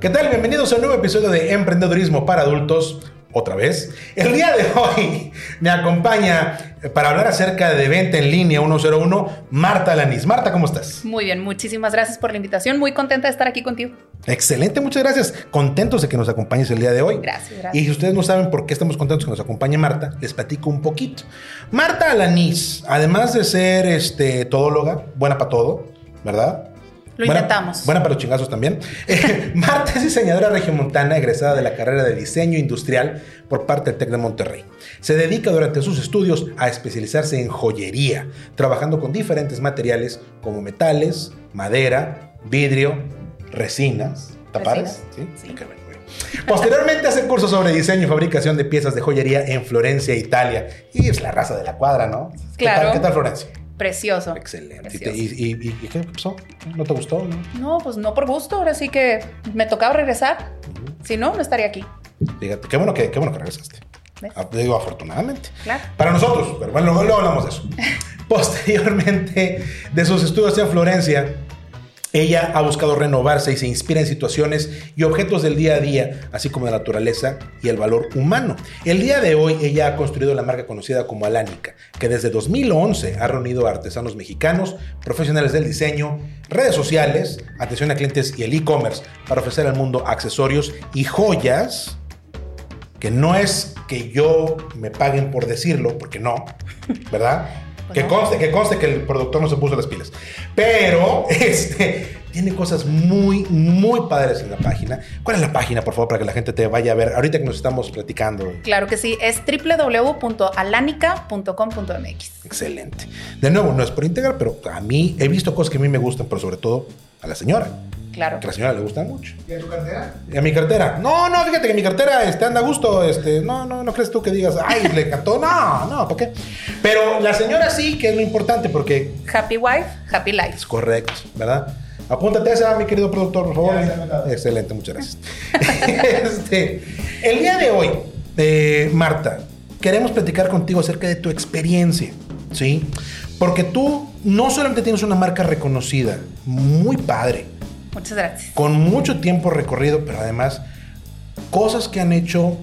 ¿Qué tal? Bienvenidos a un nuevo episodio de Emprendedurismo para Adultos. Otra vez. El día de hoy me acompaña para hablar acerca de venta en línea 101 Marta Lanis. Marta, ¿cómo estás? Muy bien, muchísimas gracias por la invitación. Muy contenta de estar aquí contigo. Excelente, muchas gracias. Contentos de que nos acompañes el día de hoy. Gracias, gracias. Y si ustedes no saben por qué estamos contentos que nos acompañe Marta, les platico un poquito. Marta Alanis, además de ser este, todóloga, buena para todo, ¿verdad? Lo buena, intentamos. Buena para los chingazos también. Eh, Marta es diseñadora regiomontana egresada de la carrera de diseño industrial por parte del TEC de Monterrey. Se dedica durante sus estudios a especializarse en joyería, trabajando con diferentes materiales como metales, madera, vidrio, resinas. ¿Tapares? ¿Sí? sí. Okay, bueno, bueno. Posteriormente hace cursos sobre diseño y fabricación de piezas de joyería en Florencia, Italia. Y es la raza de la cuadra, ¿no? Claro. ¿Qué tal, ¿qué tal Florencia? Precioso. Excelente. Precioso. ¿Y, y, y, y qué pasó? ¿No te gustó? No? No, pues no por gusto. Ahora sí que me tocaba regresar. Si no, no estaría aquí. Fíjate, qué bueno que, qué bueno que regresaste. ¿Ves? Ah, Digo, afortunadamente. Claro. Para nosotros, pero bueno, luego, luego hablamos de eso. Posteriormente de sus estudios en Florencia, ella ha buscado renovarse y se inspira en situaciones y objetos del día a día, así como de la naturaleza y el valor humano. El día de hoy ella ha construido la marca conocida como Alánica, que desde 2011 ha reunido a artesanos mexicanos, profesionales del diseño, redes sociales, atención a clientes y el e-commerce para ofrecer al mundo accesorios y joyas que no es que yo me paguen por decirlo, porque no, ¿verdad? Pues que conste, que conste que el productor no se puso las pilas. Pero, este, tiene cosas muy, muy padres en la página. ¿Cuál es la página, por favor, para que la gente te vaya a ver? Ahorita que nos estamos platicando. Claro que sí. Es www.alanica.com.mx. Excelente. De nuevo, no es por integrar, pero a mí he visto cosas que a mí me gustan, pero sobre todo a la señora. Claro. Que a la señora le gustan mucho. ¿Y a tu cartera? ¿Y a mi cartera? No, no, fíjate que mi cartera este, anda a gusto. Este, no, no, no crees tú que digas, ay, le encantó. No, no, ¿por qué? Pero la señora sí, que es lo importante, porque Happy wife, happy life. es correcto, ¿verdad? Apúntate esa, mi querido productor, por favor. Excelente, muchas gracias. Este, el día de hoy, eh, Marta, queremos platicar contigo acerca de tu experiencia, ¿sí? Porque tú no solamente tienes una marca reconocida, muy padre, Muchas gracias. con mucho tiempo recorrido, pero además cosas que han hecho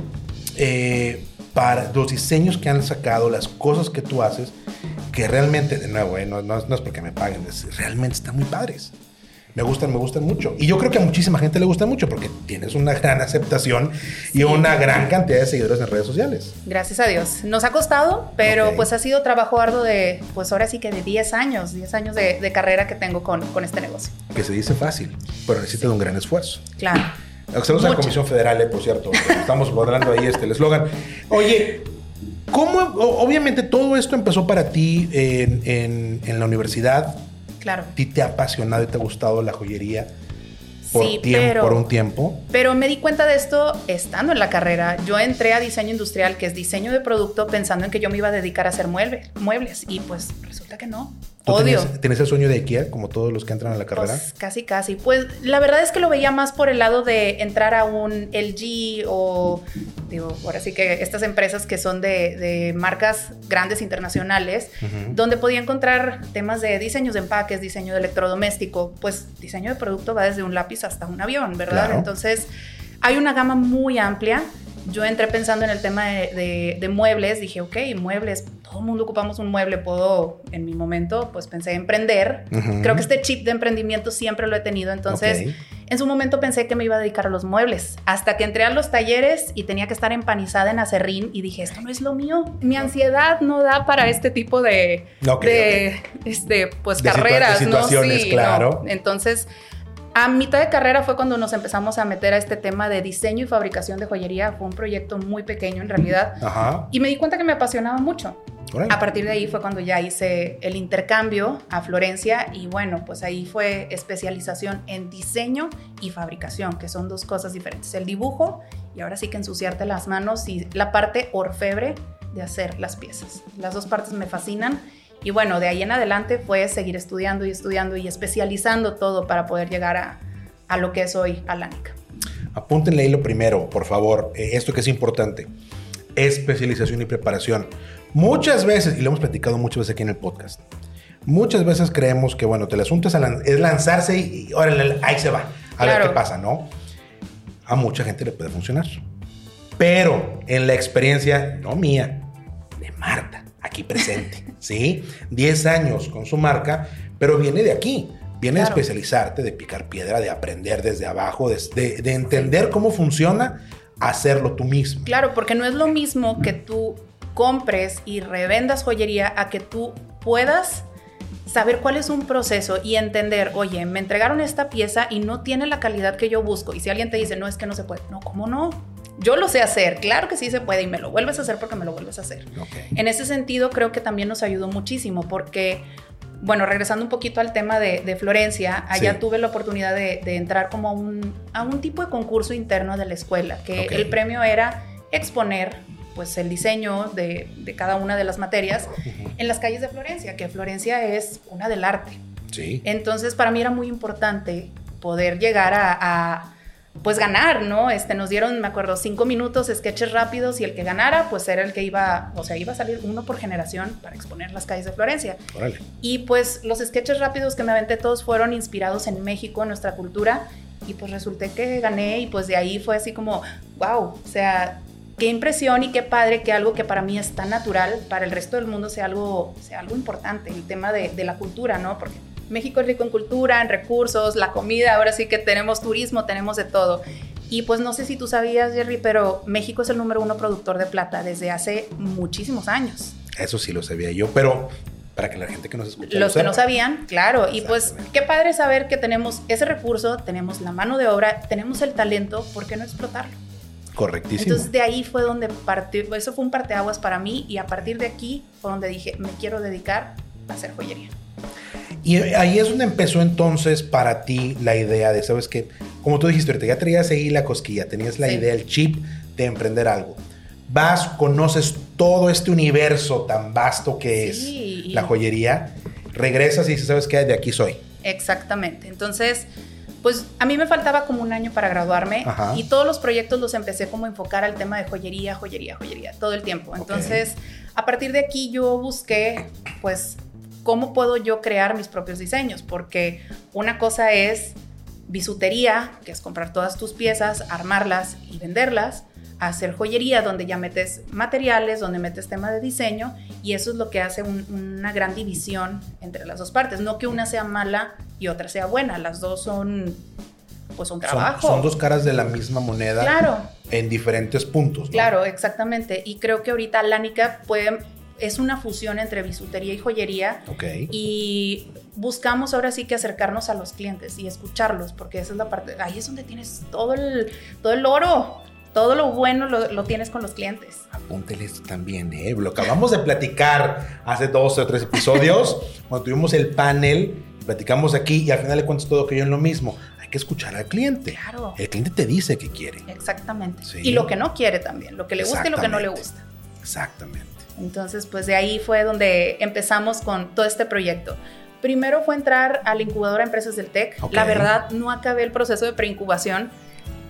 eh, para los diseños que han sacado, las cosas que tú haces, que realmente, de nuevo, eh, no, no- es porque me paguen, es- realmente están muy padres. Me gustan, me gustan mucho. Y yo creo que a muchísima gente le gusta mucho porque tienes una gran aceptación y una gran cantidad de seguidores en redes sociales. Gracias a Dios. Nos ha costado, pero pues ha sido trabajo arduo de, pues ahora sí que de 10 años, 10 años de, de carrera que tengo con, con este negocio. Que se dice fácil, pero necesita de un gran esfuerzo. Claro. Saludos a la. Comisión Federal, eh, por cierto. Estamos borrando ahí este, el eslogan. Oye, ¿cómo? Obviamente todo esto empezó para ti en, en- en la universidad. Claro. ¿A ti te ha apasionado y te ha gustado la joyería por, Sí, tiempo, pero- por un tiempo? Pero me di cuenta de esto estando en la carrera. Yo entré a diseño industrial, que es diseño de producto, pensando en que yo me iba a dedicar a hacer muebles y pues resulta que no. ¿Tú Odio. El sueño de IKEA, como todos los que entran a la carrera? Pues casi, casi. Pues la verdad es que lo veía más por el lado de entrar a un LG o, digo, ahora sí que estas empresas que son de, de marcas grandes internacionales, donde podía encontrar temas de diseños de empaques, diseño de electrodoméstico, pues diseño de producto va desde un lápiz hasta un avión, ¿verdad? Claro. Entonces hay una gama muy amplia. Yo entré pensando en el tema de, de- de muebles, dije, ok, muebles, todo el mundo ocupamos un mueble, puedo, en mi momento, pues pensé en emprender. Creo que este chip de emprendimiento siempre lo he tenido, entonces en su momento pensé que me iba a dedicar a los muebles, hasta que entré a los talleres y tenía que estar empanizada en acerrín y dije, esto no es lo mío, mi ansiedad no da para este tipo de, este, pues De situa- carreras, ¿no? Sí, claro. no. Entonces, a mitad de carrera fue cuando nos empezamos a meter a este tema de diseño y fabricación de joyería. Fue un proyecto muy pequeño en realidad. Ajá. Y me di cuenta que me apasionaba mucho. A partir de ahí fue cuando ya hice el intercambio a Florencia y bueno, pues ahí fue especialización en diseño y fabricación, que son dos cosas diferentes. El dibujo y ahora sí que ensuciarte las manos y la parte orfebre de hacer las piezas. Las dos partes me fascinan y bueno, de ahí en adelante fue seguir estudiando y estudiando y especializando todo para poder llegar a, a lo que es hoy Alánica. Apúntenle ahí lo primero, por favor, eh, esto que es importante, especialización y preparación. Muchas veces, y lo hemos platicado muchas veces aquí en el podcast, muchas veces creemos que, bueno, el asunto es, lanzarse y, órale, ahí se va, a ver qué pasa, ¿no? A mucha gente le puede funcionar. Pero en la experiencia, no mía, de Marta, aquí presente, ¿sí? 10 años con su marca, pero viene de aquí. Viene de especializarte, de picar piedra, de aprender desde abajo, de, de, entender cómo funciona, hacerlo tú mismo. Claro, porque no es lo mismo que tú compres y revendas joyería a que tú puedas saber cuál es un proceso y entender, oye, me entregaron esta pieza y no tiene la calidad que yo busco. Y si alguien te dice, no, es que no se puede, no, ¿cómo no? Yo lo sé hacer, claro que sí se puede y me lo vuelves a hacer porque me lo vuelves a hacer. En ese sentido, creo que también nos ayudó muchísimo porque bueno, regresando un poquito al tema de, Florencia, allá tuve la oportunidad de, entrar como a un, a un, tipo de concurso interno de la escuela, que el premio era exponer pues el diseño de, cada una de las materias en las calles de Florencia, que Florencia es una del arte. Sí. Entonces, para mí era muy importante poder llegar a pues ganar, ¿no? Este, nos dieron, me acuerdo, cinco minutos, sketches rápidos y el que ganara, pues era el que iba, o sea, iba a salir uno por generación para exponer las calles de Florencia. Y pues los sketches rápidos que me aventé todos fueron inspirados en México, en nuestra cultura, y pues resulté que gané y pues de ahí fue así como, wow, o sea, qué impresión y qué padre que algo que para mí es tan natural, para el resto del mundo sea algo, sea algo importante, el tema de, de la cultura, ¿no? Porque México es rico en cultura, en recursos, la comida, ahora sí que tenemos turismo, tenemos de todo. Y pues no sé si tú sabías, Jerry, pero México es el número uno productor de plata desde hace muchísimos años. Eso sí lo sabía yo, pero para que la gente que nos escucha. Los que no sabían, claro. Y pues qué padre saber que tenemos ese recurso, tenemos la mano de obra, tenemos el talento, ¿por qué no explotarlo? Correctísimo. Entonces de ahí fue donde partió, eso fue un parteaguas para mí y a partir de aquí fue donde dije, me quiero dedicar a hacer joyería. Y ahí es donde empezó entonces para ti la idea de, ¿sabes qué? Como tú dijiste, ya traías ahí la cosquilla, tenías la idea, el chip de emprender algo. Vas, conoces todo este universo tan vasto que es la joyería, regresas y dices, ¿sabes qué? De aquí soy. Exactamente. Entonces, pues a mí me faltaba como un año para graduarme y todos los proyectos los empecé como a enfocar al tema de joyería, joyería, joyería, todo el tiempo. Entonces, a partir de aquí yo busqué, pues, ¿cómo puedo yo crear mis propios diseños? Porque una cosa es bisutería, que es comprar todas tus piezas, armarlas y venderlas, hacer joyería donde ya metes materiales, donde metes tema de diseño y eso es lo que hace una gran división entre las dos partes. No que una sea mala y otra sea buena, las dos son pues un trabajo. Son, dos caras de la misma moneda. Claro. En diferentes puntos. Claro, exactamente. Y creo que ahorita Lánica puede es una fusión entre bisutería y joyería. Ok. Y buscamos ahora sí que acercarnos a los clientes y escucharlos, porque esa es la parte, ahí es donde tienes todo el, todo el oro. Todo lo bueno lo, tienes con los clientes. Apúntele esto también, ¿eh? Lo acabamos de platicar hace dos o tres episodios, cuando tuvimos el panel, platicamos aquí y al final le cuentas todo que yo en lo mismo. Hay que escuchar al cliente. Claro. El cliente te dice que quiere. Exactamente. Y lo que no quiere también, lo que le gusta y lo que no le gusta. Exactamente. Entonces, pues de ahí fue donde empezamos con todo este proyecto. Primero fue entrar a la incubadora Empresas del TEC. La verdad, no acabé el proceso de preincubación.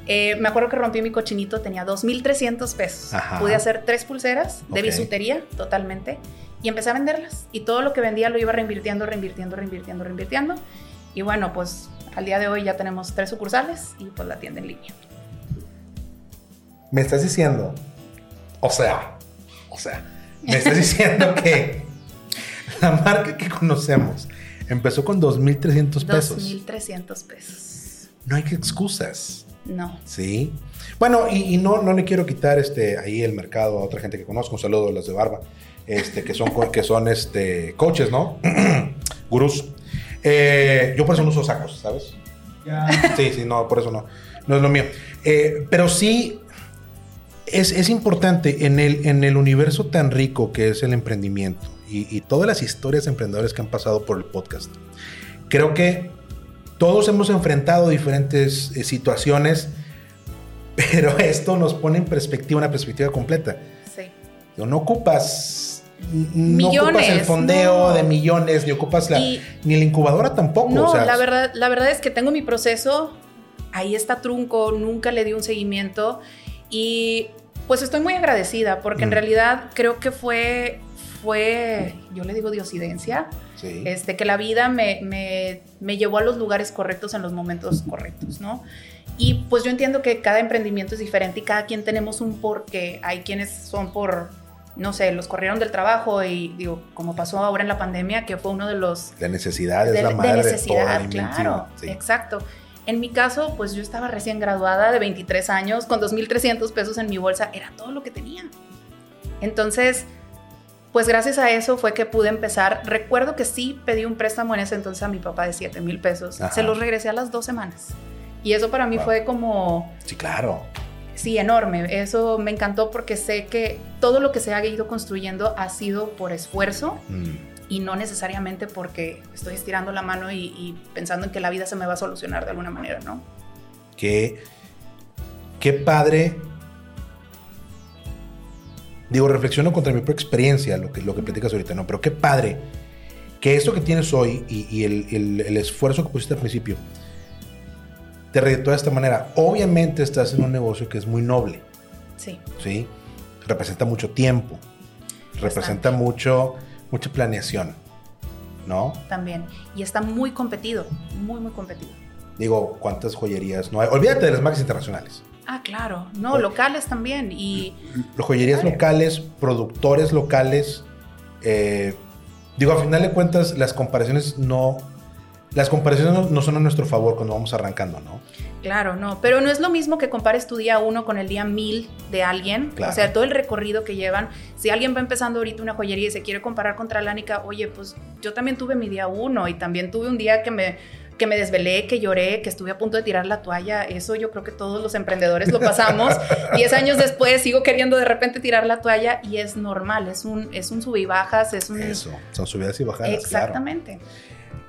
Eh, me acuerdo que rompí mi cochinito, tenía 2.300 pesos. Pude hacer tres pulseras de bisutería totalmente y empecé a venderlas. Y todo lo que vendía lo iba reinvirtiendo, reinvirtiendo, reinvirtiendo, reinvirtiendo. Y bueno, pues al día de hoy ya tenemos tres sucursales y pues la tienda en línea. Me estás diciendo, o sea, o sea, me estás diciendo que la marca que conocemos empezó con 2.300 pesos. 2.300 pesos. No hay excusas. No. Sí. Bueno, y, no, no le quiero quitar este, ahí el mercado a otra gente que conozco. Un saludo a los de Barba, este, que son, que son este, coaches, ¿no? Gurús. Eh, yo por eso no uso sacos, ¿sabes? Sí, sí, no, por eso no. No es lo mío. Eh, pero sí, Es, importante en el, en el universo tan rico que es el emprendimiento y, todas las historias de emprendedores que han pasado por el podcast. Creo que todos hemos enfrentado diferentes eh, situaciones, pero esto nos pone en perspectiva, una perspectiva completa. Sí. No ocupas no ocupas el fondeo de millones, ni ocupas la, ni la incubadora tampoco. No, la, verdad, la verdad es que tengo mi proceso, ahí está trunco, nunca le di un seguimiento y pues estoy muy agradecida porque en mm. realidad creo que fue, fue, yo le digo diosidencia, este, que la vida me, me, me, llevó a los lugares correctos en los momentos correctos, ¿no? Y pues yo entiendo que cada emprendimiento es diferente y cada quien tenemos un porqué. Hay quienes son por, no sé, los corrieron del trabajo y digo, como pasó ahora en la pandemia, que fue uno de los... De necesidad, es la madre de necesidad, claro, exacto. En mi caso, pues yo estaba recién graduada de 23 años, con 2.300 pesos en mi bolsa, era todo lo que tenía. Entonces, pues gracias a eso fue que pude empezar. Recuerdo que sí pedí un préstamo en ese entonces a mi papá de 7 mil pesos. Se los regresé a las dos semanas. Y eso para mí fue como... Sí, claro. Sí, enorme. Eso me encantó porque sé que todo lo que se ha ido construyendo ha sido por esfuerzo. Mm y no necesariamente porque estoy estirando la mano y, pensando en que la vida se me va a solucionar de alguna manera, ¿no? Qué, qué padre. Digo, reflexiono contra mi propia experiencia, lo que, lo que platicas ahorita, ¿no? Pero qué padre que esto que tienes hoy y, el, el, esfuerzo que pusiste al principio te reditúa de esta manera. Obviamente estás en un negocio que es muy noble. Sí. Sí. Representa mucho tiempo. Representa mucho mucha planeación, ¿no? También. Y está muy competido, muy, muy competido. Digo, ¿cuántas joyerías no hay? Olvídate de las marcas internacionales. Ah, claro. No, locales también. Y. Joyerías locales, productores locales. Eh, digo, a final de cuentas, las comparaciones no. Las comparaciones no son a nuestro favor cuando vamos arrancando, ¿no? Claro, no, pero no es lo mismo que compares tu día uno con el día mil de alguien, o sea, todo el recorrido que llevan. Si alguien va empezando ahorita una joyería y se quiere comparar contra Lánica, oye, pues yo también tuve mi día uno y también tuve un día que me, que me desvelé, que lloré, que estuve a punto de tirar la toalla. Eso yo creo que todos los emprendedores lo pasamos. Diez años después sigo queriendo de repente tirar la toalla y es normal, es un, es un sub y bajas, es un... Eso, son subidas y bajadas. Exactamente.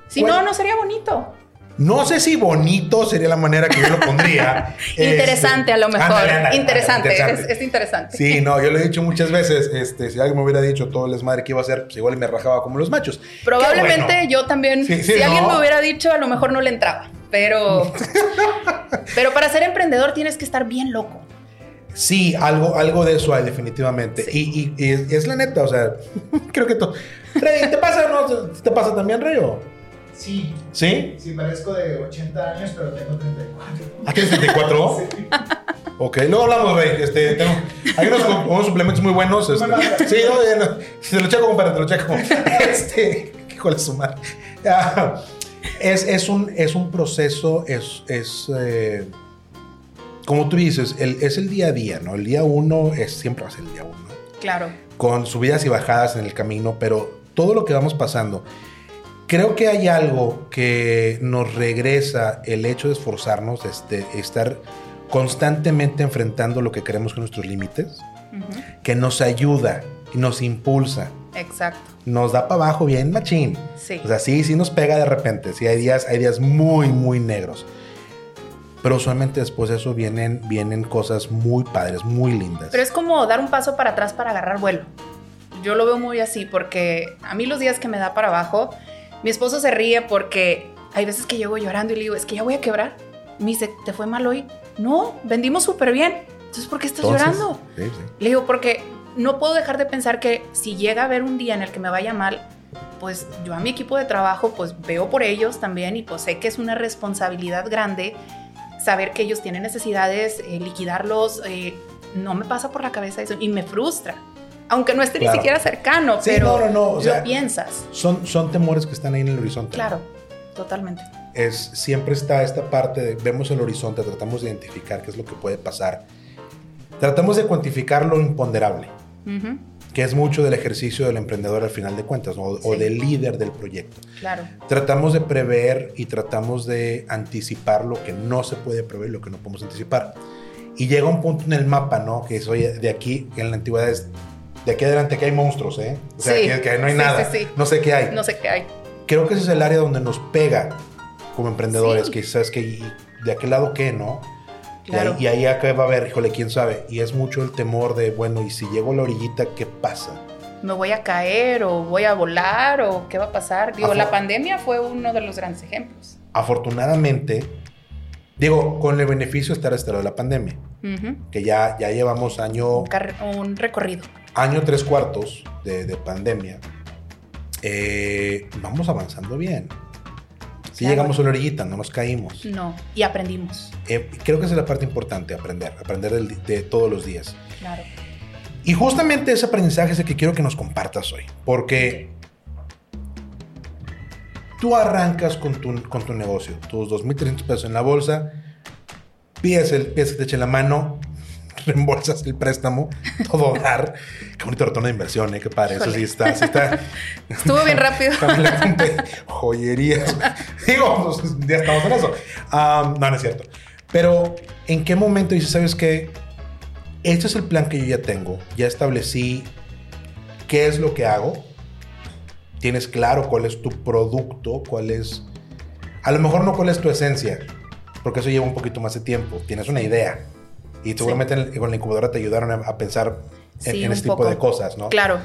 Si no, no sería bonito. No sé si bonito sería la manera que yo lo pondría. interesante, a lo mejor. interesante, Es, interesante. Sí, no, yo lo he dicho muchas veces. Este, si alguien me hubiera dicho todo el desmadre que iba a hacer, pues igual me rajaba como los machos. Probablemente yo también. si alguien me hubiera dicho, a lo mejor no le entraba. Pero, pero para ser emprendedor tienes que estar bien loco. Sí, algo, algo de eso hay definitivamente. Y, es la neta, o sea, creo que todo. Rey, ¿te pasa no? ¿Te pasa también, Rey? Sí. ¿Sí? Sí, parezco de 80 años, pero tengo 34. ¿Ah, tienes 34? sí. Ok, luego hablamos, Rey. Este, tengo, hay unos, suplementos muy buenos. Este, sí, no, no, te lo checo, compadre, te lo checo. Este, híjole, sumar. Ah, es, es, un, es un proceso, es, es eh, como tú dices, el, es el día a día, ¿no? El día uno es, siempre va a ser el día uno. Claro. Con subidas y bajadas en el camino, pero todo lo que vamos pasando Creo que hay algo que nos regresa el hecho de esforzarnos, este, estar constantemente enfrentando lo que queremos con nuestros límites, que nos ayuda y nos impulsa. Exacto. Nos da para abajo bien machín. Sí. O sea, sí, sí nos pega de repente. Sí, hay días, hay días muy, muy negros. Pero usualmente después de eso vienen, vienen cosas muy padres, muy lindas. Pero es como dar un paso para atrás para agarrar vuelo. Yo lo veo muy así porque a mí los días que me da para abajo, mi esposo se ríe porque hay veces que llego llorando y le digo, es que ya voy a quebrar. Me dice, ¿te fue mal hoy? No, vendimos súper bien. Entonces, ¿por qué estás llorando? Le digo, porque no puedo dejar de pensar que si llega a haber un día en el que me vaya mal, pues yo a mi equipo de trabajo, pues veo por ellos también y pues sé que es una responsabilidad grande saber que ellos tienen necesidades, eh, liquidarlos. Eh, no me pasa por la cabeza eso y me frustra aunque no esté ni siquiera cercano, pero no, no, lo piensas. Son, son temores que están ahí en el horizonte. Claro, totalmente. Es, siempre está esta parte de, vemos el horizonte, tratamos de identificar qué es lo que puede pasar. Tratamos de cuantificar lo imponderable, que es mucho del ejercicio del emprendedor al final de cuentas, o del líder del proyecto. Claro. Tratamos de prever y tratamos de anticipar lo que no se puede prever lo que no podemos anticipar. Y llega un punto en el mapa, ¿no? Que soy de aquí, en la antigüedad es, de aquí adelante que hay monstruos, ¿eh? O sea, Sí. que, que no hay Sí, nada. sí. No sé qué hay. No sé qué hay. Creo que ese es el área donde nos pega como emprendedores, que sabes que y de aquel lado qué, ¿no? Y Claro. ahí- Y ahí, acá va a haber, híjole, quién sabe. Y es mucho el temor de, bueno, y si llego a la orillita, ¿qué pasa? me voy a caer o voy a volar o qué va a pasar. Digo, Afor- la pandemia fue uno de los grandes ejemplos. Afortunadamente, digo, con el beneficio estar a este lado de la pandemia, Ujú. que ya, ya llevamos año, un, un recorrido. Año tres cuartos de, de pandemia, eh, vamos avanzando bien. Si Claro. llegamos a la orillita, no nos caímos. No, y aprendimos. Eh, creo que esa es la parte importante, aprender, aprender del- de todos los días. Claro. Y justamente ese aprendizaje es el que quiero que nos compartas hoy, porque tú arrancas con tu, con tu negocio, tus 2.300 pesos en la bolsa, pides, el, pides que te echen la mano, reembolsas el préstamo, todo dar. Qué bonito retorno de inversión, ¿eh? Qué padre, eso sí está, sí está. Estuvo bien rápido. Joyerías. Digo, pues, ya estamos en eso. Ah, no, no es cierto. Pero, ¿en qué momento dices, sabes qué? Este es el plan que yo ya tengo. Ya establecí qué es lo que hago. Tienes claro cuál es tu producto, cuál es... A lo mejor no cuál es tu esencia, porque eso lleva un poquito más de tiempo. Tienes una idea. Y seguramente en el- con la incubadora te ayudaron a, a pensar en, Sí, en este tipo poco. de cosas, ¿no? Claro.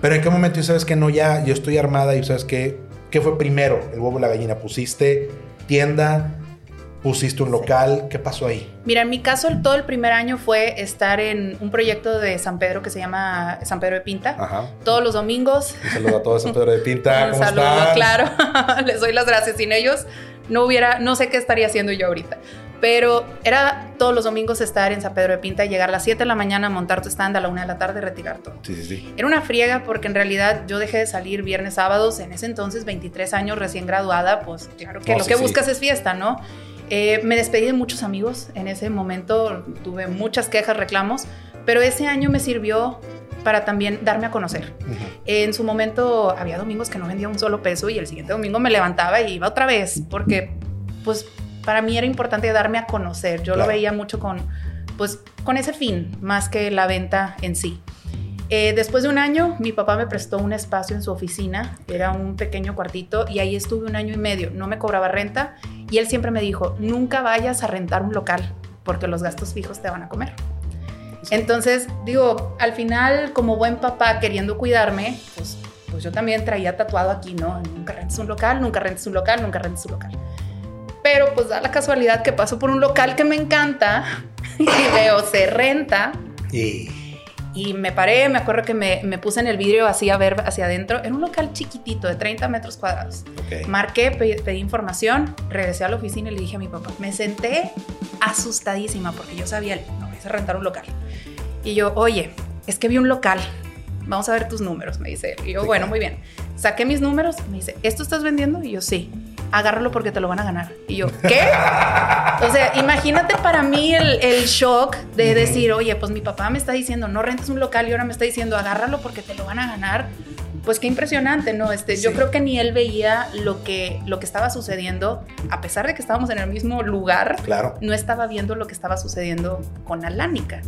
Pero en qué momento sabes que no, ya yo estoy armada y sabes que, ¿qué fue primero? El huevo o la gallina. ¿Pusiste tienda? ¿Pusiste un local? ¿Qué pasó ahí? Mira, en mi caso, todo el primer año fue estar en un proyecto de San Pedro que se llama San Pedro de Pinta. Ajá. Todos los domingos. Un saludo a todos San Pedro de Pinta. un ¿Cómo saludo, están? claro. Les doy las gracias. Sin ellos, no hubiera, no sé qué estaría haciendo yo ahorita. Pero era todos los domingos estar en San Pedro de Pinta, llegar a las 7 de la mañana, montar tu stand a la 1 de la tarde, retirar todo. Sí, sí, sí. Era una friega porque en realidad yo dejé de salir viernes, sábados, en ese entonces 23 años recién graduada, pues claro que lo sí, que sí. buscas es fiesta, ¿no? Eh, me despedí de muchos amigos en ese momento, tuve muchas quejas, reclamos, pero ese año me sirvió para también darme a conocer. En su momento había domingos que no vendía un solo peso y el siguiente domingo me levantaba y iba otra vez, porque pues para mí era importante darme a conocer. Yo lo veía mucho con, pues, con ese fin, más que la venta en sí. Eh, después de un año, mi papá me prestó un espacio en su oficina, era un pequeño cuartito y ahí estuve un año y medio, no me cobraba renta y él siempre me dijo, nunca vayas a rentar un local porque los gastos fijos te van a comer. Entonces, digo, al final, como buen papá queriendo cuidarme, pues, pues yo también traía tatuado aquí, ¿no? Nunca rentes un local, nunca rentes un local, nunca rentes un local. Pero pues da la casualidad que paso por un local que me encanta y veo, se renta. Y Y me paré, me acuerdo que me, me puse en el vidrio así a ver hacia adentro. Era un local chiquitito de 30 metros cuadrados. Marqué, pe- pedí información, regresé a la oficina y le dije a mi papá. Me senté asustadísima porque yo sabía, no, a rentar un local. Y yo, oye, es que vi un local. Vamos a ver tus números, me dice él. Y yo, Sí, bueno, claro. muy bien. Saqué mis números, me dice, ¿esto estás vendiendo? Y yo, sí. Agárralo porque te lo van a ganar. Y yo, ¿qué? O sea, imagínate para mí el, el shock de decir, oye, pues mi papá me está diciendo, no rentes un local y ahora me está diciendo, agárralo porque te lo van a ganar. Pues qué impresionante, ¿no? Este, Yo creo que ni él veía lo que, lo que estaba sucediendo, a pesar de que estábamos en el mismo lugar, Claro. no estaba viendo lo que estaba sucediendo con Alánica.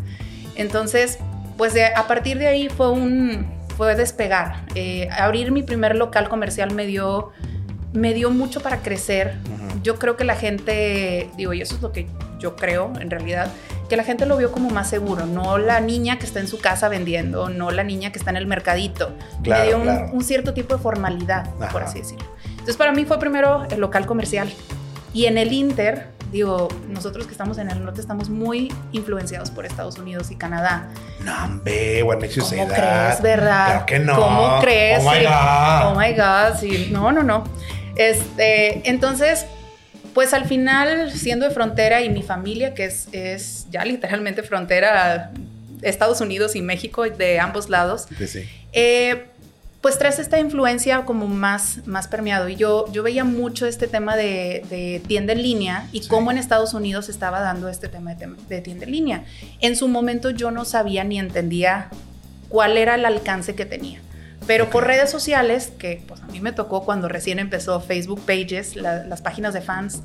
Entonces, pues de- a partir de ahí fue un fue despegar. Eh, abrir mi primer local comercial me dio me dio mucho para crecer. Ujú. Yo creo que la gente, digo, y eso es lo que yo creo en realidad, que la gente lo vio como más seguro, no la niña que está en su casa vendiendo, no la niña que está en el mercadito. Claro, me dio un, claro. un cierto tipo de formalidad, por Ajá. así decirlo. Entonces para mí fue primero el local comercial. Y en el Inter, digo, nosotros que estamos en el norte estamos muy influenciados por Estados Unidos y Canadá. No, hombre, what makes you say ¿Cómo that? crees, verdad? Claro que no. ¿Cómo crees? Oh my. God. Oh my God, sí. No, no, no. Este, entonces, pues al final, siendo de frontera y mi familia, que es, es ya literalmente frontera Estados Unidos y México, de ambos lados, Sí, sí. eh, pues traes esta influencia como más, más permeado. Y yo, yo veía mucho este tema de, de tienda en línea y Sí. cómo en Estados Unidos estaba dando este tema de, de tienda en línea. En su momento yo no sabía ni entendía cuál era el alcance que tenía. Pero por Ok. redes sociales, que pues a mí me tocó cuando recién empezó Facebook Pages, la- las páginas de fans,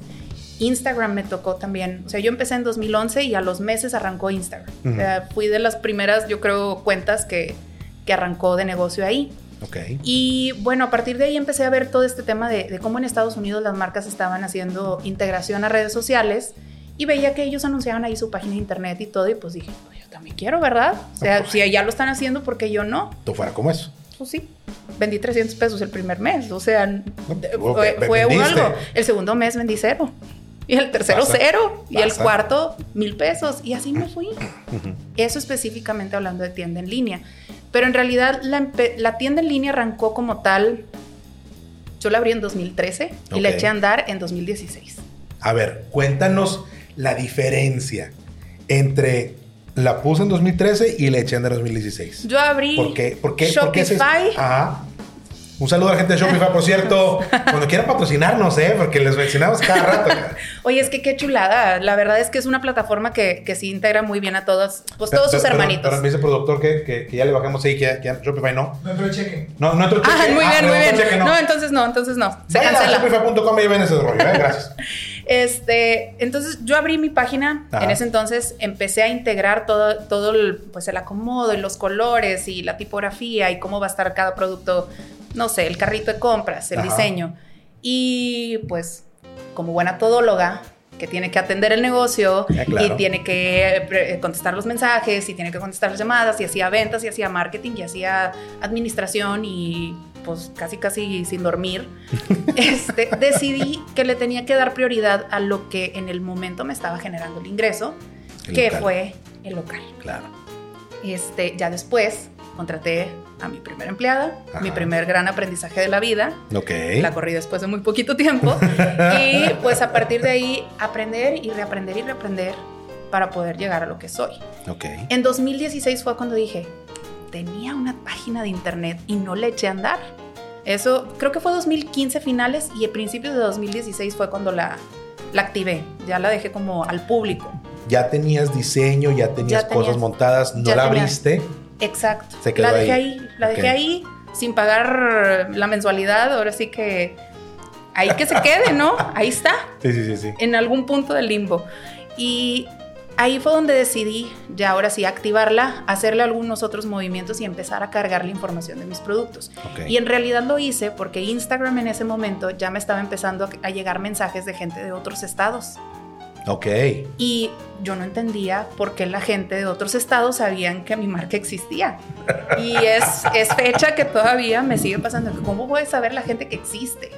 Instagram me tocó también. O sea, yo empecé en 2011 y a los meses arrancó Instagram. Ujú. O sea, fui de las primeras, yo creo, cuentas que, que arrancó de negocio ahí. Ok. Y bueno, a partir de ahí empecé a ver todo este tema de, de cómo en Estados Unidos las marcas estaban haciendo integración a redes sociales y veía que ellos anunciaban ahí su página de internet y todo y pues dije, yo también quiero, ¿verdad? O sea, si allá lo están haciendo, ¿por qué yo no? Tú fuera como eso. Pues sí, vendí 300 pesos el primer mes, o sea, de- oh, fue, fue un algo. El segundo mes vendí cero. Y el tercero Pasa, cero. Y el pasa. cuarto mil pesos. Y así me fui. Eso específicamente hablando de tienda en línea. Pero en realidad la, tienda en línea arrancó como tal. Yo la abrí en 2013 y la eché a andar en 2016. A ver, cuéntanos la diferencia entre la puse en 2013 y la eché en 2016. Yo abrí ¿Por qué? ¿Por qué? ¿Por qué Shopify. Ajá. Un saludo a la gente de Shopify, por cierto. Cuando quieran patrocinarnos, ¿eh? Porque les mencionamos cada rato. Oye, es que qué chulada. La verdad es que es una plataforma que, que sí integra muy bien a todos, pues todos sus Pero- hermanitos. Pero me dice el productor que, que, que ya le bajamos ahí, que que Shopify no. No entró el cheque. No, no entró el Ah, cheque. muy Ah, bien, muy bien. cheque no. no. entonces no, entonces no. Se Vayan a cancela. Shopify.com y ven ese rollo, ¿eh? Gracias. Este, entonces yo abrí mi página. Ajá. En ese entonces empecé a integrar todo, todo el, pues el acomodo y los colores y la tipografía y cómo va a estar cada producto, no sé, el carrito de compras, el Ajá. diseño. Y pues, como buena todóloga, que tiene que atender el negocio Ah, claro. y tiene que eh, pre- contestar los mensajes y tiene que contestar las llamadas y hacía ventas y hacía marketing y hacía administración y pues casi casi sin dormir, este, decidí que le tenía que dar prioridad a lo que en el momento me estaba generando el ingreso, El que local. fue el local. Claro. Este, ya después contraté a mi primera empleada, mi Ajá. primer gran aprendizaje de la vida, Ok. la corrí después de muy poquito tiempo. y pues a partir de ahí aprender y reaprender y reaprender para poder llegar a lo que soy. Ok. En 2016 fue cuando dije, tenía una página de internet y no le eché a andar. Eso creo que fue 2015 finales y a principios de 2016 fue cuando la, la activé. Ya la dejé como al público. Ya tenías diseño, ya tenías Ya cosas tenías- montadas, no la abriste. Exacto. Se quedó la dejé ahí. ahí. La dejé ahí sin pagar la mensualidad. Ahora sí que ahí que se quede, ¿no? Ahí está. Sí, sí, sí, sí. en algún punto del limbo. Y ahí fue donde decidí, ya ahora sí, activarla, hacerle algunos otros movimientos y empezar a cargar la información de mis productos. Y en realidad lo hice porque Instagram en ese momento ya me estaba empezando a llegar mensajes de gente de otros estados. Ok. Y yo no entendía por qué la gente de otros estados sabían que mi marca existía. Y es, es fecha que todavía me sigue pasando. ¿Cómo puede saber la gente que existe?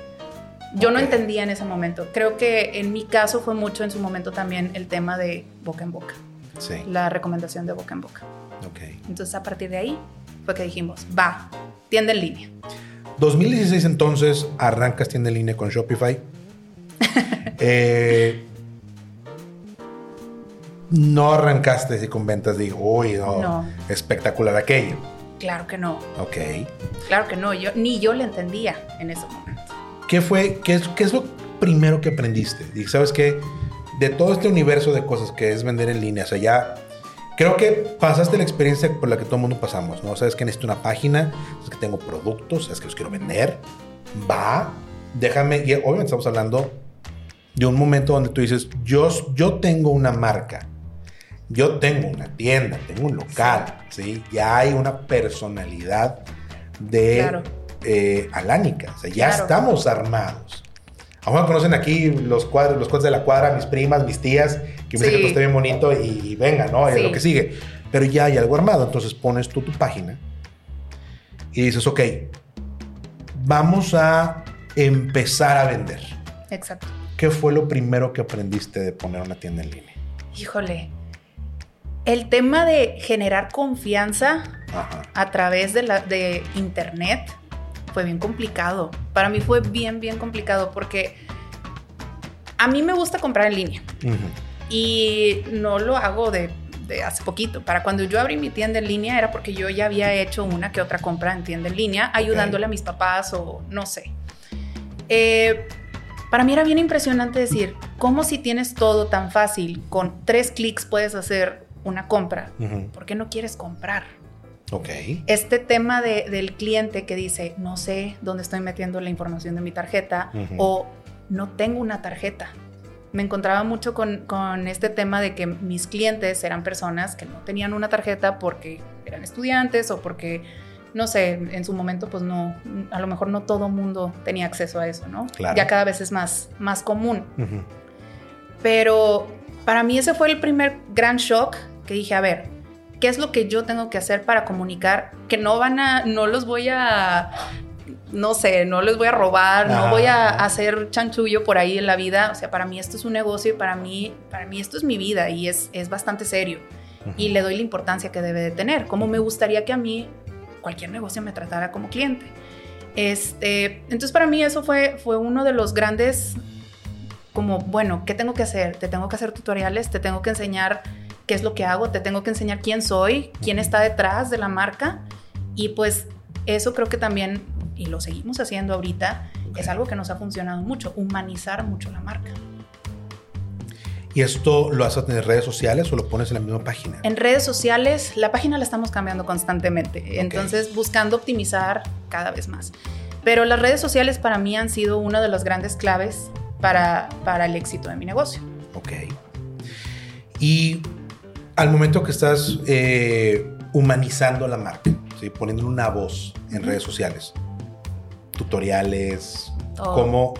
Yo no Ok. entendía en ese momento. Creo que en mi caso fue mucho en su momento también el tema de boca en boca, Sí. la recomendación de boca en boca. Ok. Entonces a partir de ahí fue que dijimos, va, tienda en línea. 2016 entonces arrancas tienda en línea con Shopify. Eh, no arrancaste así con ventas de, uy, no, No. espectacular aquello. Claro que no, Ok. claro que no, yo, ni yo le entendía en ese momento. ¿Qué fue, qué es, qué es lo primero que aprendiste? Y sabes que de todo este universo de cosas que es vender en línea, o sea, ya creo que pasaste la experiencia por la que todo el mundo pasamos, ¿no? Sabes que necesito una página, sabes que tengo productos, sabes que los quiero vender, va, déjame, y obviamente estamos hablando de un momento donde tú dices, yo, yo tengo una marca, yo tengo una tienda, tengo un local, ¿sí? Ya hay una personalidad de Claro. eh, alánica, o sea, ya Claro. estamos armados. Aún me conocen aquí los cuadros, los cuadros de la cuadra, mis primas, mis tías, que me dicen Sí. que todo está bien bonito y, y venga, ¿no? Es Sí. lo que sigue. Pero ya hay algo armado, entonces pones tú tu página y dices, ok, vamos a empezar a vender. Exacto. ¿Qué fue lo primero que aprendiste de poner una tienda en línea? Híjole, el tema de generar confianza Ajá. a través de, la, de internet fue bien complicado. Para mí fue bien, bien complicado porque a mí me gusta comprar en línea y no lo hago de, de hace poquito. Para cuando yo abrí mi tienda en línea era porque yo ya había hecho una que otra compra en tienda en línea, ayudándole a mis papás o no sé. Eh, para mí era bien impresionante decir, ¿cómo si tienes todo tan fácil, con tres clics puedes hacer una compra? Ujú. ¿Por qué no quieres comprar? Ok. este tema de- del cliente que dice, no sé dónde estoy metiendo la información de mi tarjeta o no tengo una tarjeta. me encontraba mucho con, con, este tema de que mis clientes eran personas que no tenían una tarjeta porque eran estudiantes o porque, no sé, en su momento pues no, a lo mejor no todo mundo tenía acceso a eso, ¿no? Claro. Ya cada vez es más, más común. Pero para mí ese fue el primer gran shock que dije, a ver, ¿qué es lo que yo tengo que hacer para comunicar? Que no van a, no los voy a, no sé, no les voy a robar, no voy a hacer chanchullo por ahí en la vida. O sea, para mí esto es un negocio y para mí, para mí esto es mi vida y es, es bastante serio. Y le doy la importancia que debe de tener. Como me gustaría que a mí cualquier negocio me tratara como cliente. Este, entonces para mí eso fue, fue uno de los grandes, como, bueno, ¿qué tengo que hacer? Te tengo que hacer tutoriales, te tengo que enseñar qué es lo que hago, te tengo que enseñar quién soy, quién está detrás de la marca. Y pues eso creo que también, y lo seguimos haciendo ahorita, es algo que nos ha funcionado mucho, humanizar mucho la marca. ¿Y esto lo haces en redes sociales o lo pones en la misma página? En redes sociales, la página la estamos cambiando constantemente, entonces buscando optimizar cada vez más. Pero las redes sociales para mí han sido una de las grandes claves para, para el éxito de mi negocio. Ok. Y al momento que estás eh, humanizando la marca, ¿sí? poniendo una voz en redes sociales, tutoriales, cómo...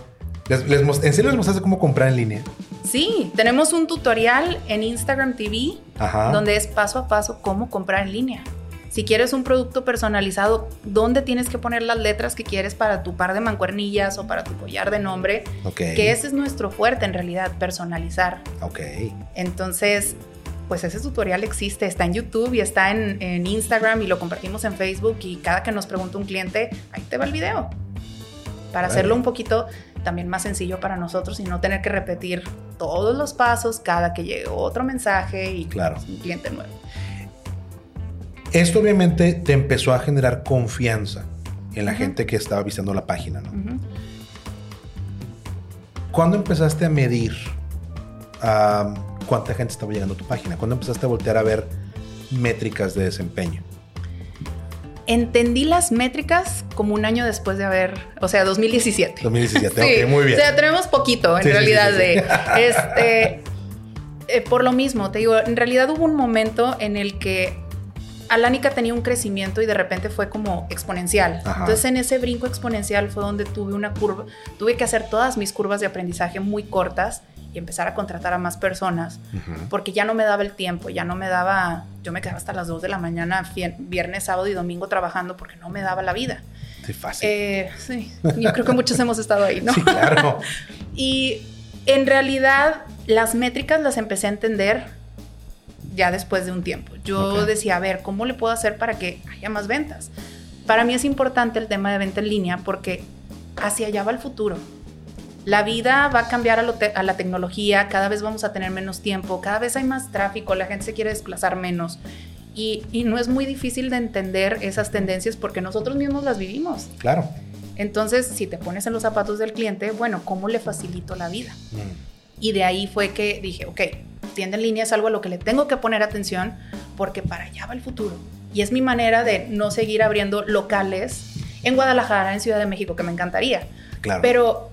Les, les ¿En serio les mostraste cómo comprar en línea? Sí, tenemos un tutorial en Instagram TV Ajá. donde es paso a paso cómo comprar en línea. Si quieres un producto personalizado, dónde tienes que poner las letras que quieres para tu par de mancuernillas o para tu collar de nombre, Ok. que ese es nuestro fuerte en realidad, personalizar. Ok. Entonces, pues ese tutorial existe, está en YouTube y está en, en Instagram y lo compartimos en Facebook y cada que nos pregunta un cliente, ahí te va el video. Para hacerlo un poquito también más sencillo para nosotros y no tener que repetir todos los pasos cada que llegue otro mensaje y Claro. un cliente nuevo. Esto obviamente te empezó a generar confianza en la gente que estaba visitando la página, ¿no? ¿Cuándo empezaste a medir cuánta gente estaba llegando a tu página? ¿Cuándo empezaste a voltear a ver métricas de desempeño? Entendí las métricas como un año después de haber, o sea, 2017. 2017, Sí, ok, muy bien. O sea, tenemos poquito en Sí, realidad sí, de este eh, por lo mismo, te digo, en realidad hubo un momento en el que Alánica tenía un crecimiento y de repente fue como exponencial. Ajá. Entonces en ese brinco exponencial fue donde tuve una curva, tuve que hacer todas mis curvas de aprendizaje muy cortas y empezar a contratar a más personas Ujú. porque ya no me daba el tiempo, ya no me daba, yo me quedaba hasta las 2 de la mañana, viernes, sábado y domingo trabajando porque no me daba la vida. Sí, fácil. Eh, sí, yo creo que muchos hemos estado ahí, ¿no? Sí, claro. Y en realidad las métricas las empecé a entender ya después de un tiempo. Yo Ok. decía, a ver, ¿cómo le puedo hacer para que haya más ventas? Para mí es importante el tema de venta en línea porque hacia allá va el futuro. La vida va a cambiar a, lo te- a la tecnología, cada vez vamos a tener menos tiempo, cada vez hay más tráfico, la gente se quiere desplazar menos. Y, y no es muy difícil de entender esas tendencias porque nosotros mismos las vivimos. Claro. Entonces, si te pones en los zapatos del cliente, bueno, ¿cómo le facilito la vida? Mm. Y de ahí fue que dije, ok, tienda en línea es algo a lo que le tengo que poner atención porque para allá va el futuro. Y es mi manera de no seguir abriendo locales en Guadalajara, en Ciudad de México, que me encantaría. Claro. Pero,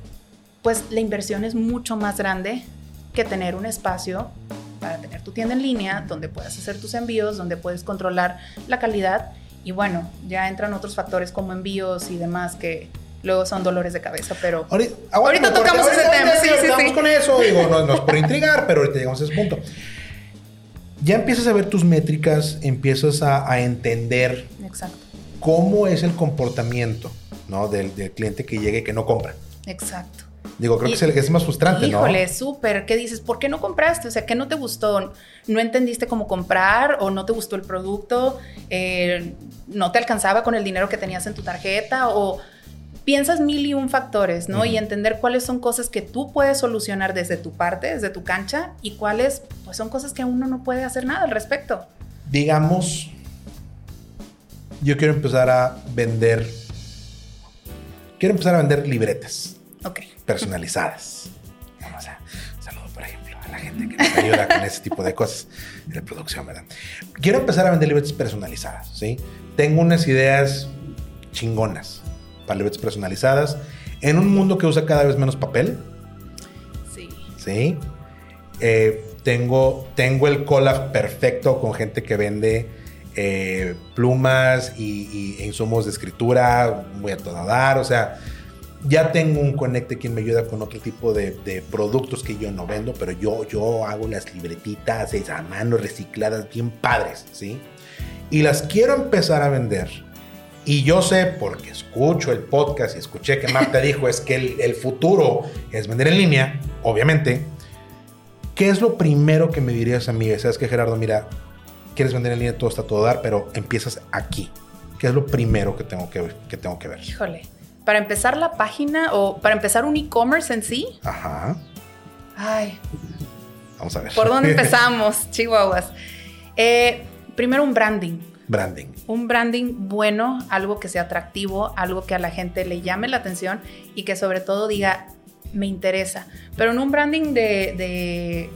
pues la inversión es mucho más grande que tener un espacio para tener tu tienda en línea, donde puedas hacer tus envíos, donde puedes controlar la calidad. Y bueno, ya entran otros factores como envíos y demás que luego son dolores de cabeza, pero... Ahorita, Ahorita tocamos ese ahorita- tema, sí, con eso, digo, no, no es por intrigar, pero ahorita llegamos a ese punto. Ya empiezas a ver tus métricas, empiezas a, a entender Exacto, cómo es el comportamiento ¿no? del, del cliente que llega y que no compra. exacto. Digo, creo Y- que es, el- es más frustrante, Híjole, ¿no? súper. ¿Qué dices? ¿Por qué no compraste? O sea, ¿qué no te gustó? ¿No entendiste cómo comprar o no te gustó el producto? Eh, ¿No te alcanzaba con el dinero que tenías en tu tarjeta? O piensas mil y un factores, ¿no? Y entender cuáles son cosas que tú puedes solucionar desde tu parte, desde tu cancha, y cuáles pues son cosas que uno no puede hacer nada al respecto. Digamos, yo quiero empezar a vender, quiero empezar a vender libretas Ok. Personalizadas. Vamos a un saludo, por ejemplo, a la gente que nos ayuda con ese tipo de cosas de producción, ¿verdad? Quiero empezar a vender libretas personalizadas, ¿sí? Tengo unas ideas chingonas para libretas personalizadas en un mundo que usa cada vez menos papel, Sí. ¿sí? Eh, tengo, tengo el collab perfecto con gente que vende eh, plumas y, y insumos de escritura, voy a todo dar, o sea, ya tengo un conecte quien me ayuda con otro tipo de, de, productos que yo no vendo, pero yo, yo hago las libretitas a mano recicladas bien padres, ¿sí? Y las quiero empezar a vender. Y yo sé, porque escucho el podcast y escuché que Marta dijo, es que el, el futuro es vender en línea, obviamente. ¿Qué es lo primero que me dirías a mí? Sabes que Gerardo, mira, quieres vender en línea, todo está todo dar, pero empiezas aquí. ¿Qué es lo primero que tengo que, que, tengo que ver? Híjole, para empezar la página o para empezar un e-commerce en sí. Ajá. Ay. Vamos a ver. ¿Por dónde empezamos, Chihuahuas? Eh, primero un branding. Branding. Un branding bueno, algo que sea atractivo, algo que a la gente le llame la atención y que sobre todo diga, me interesa. Pero en un branding de... de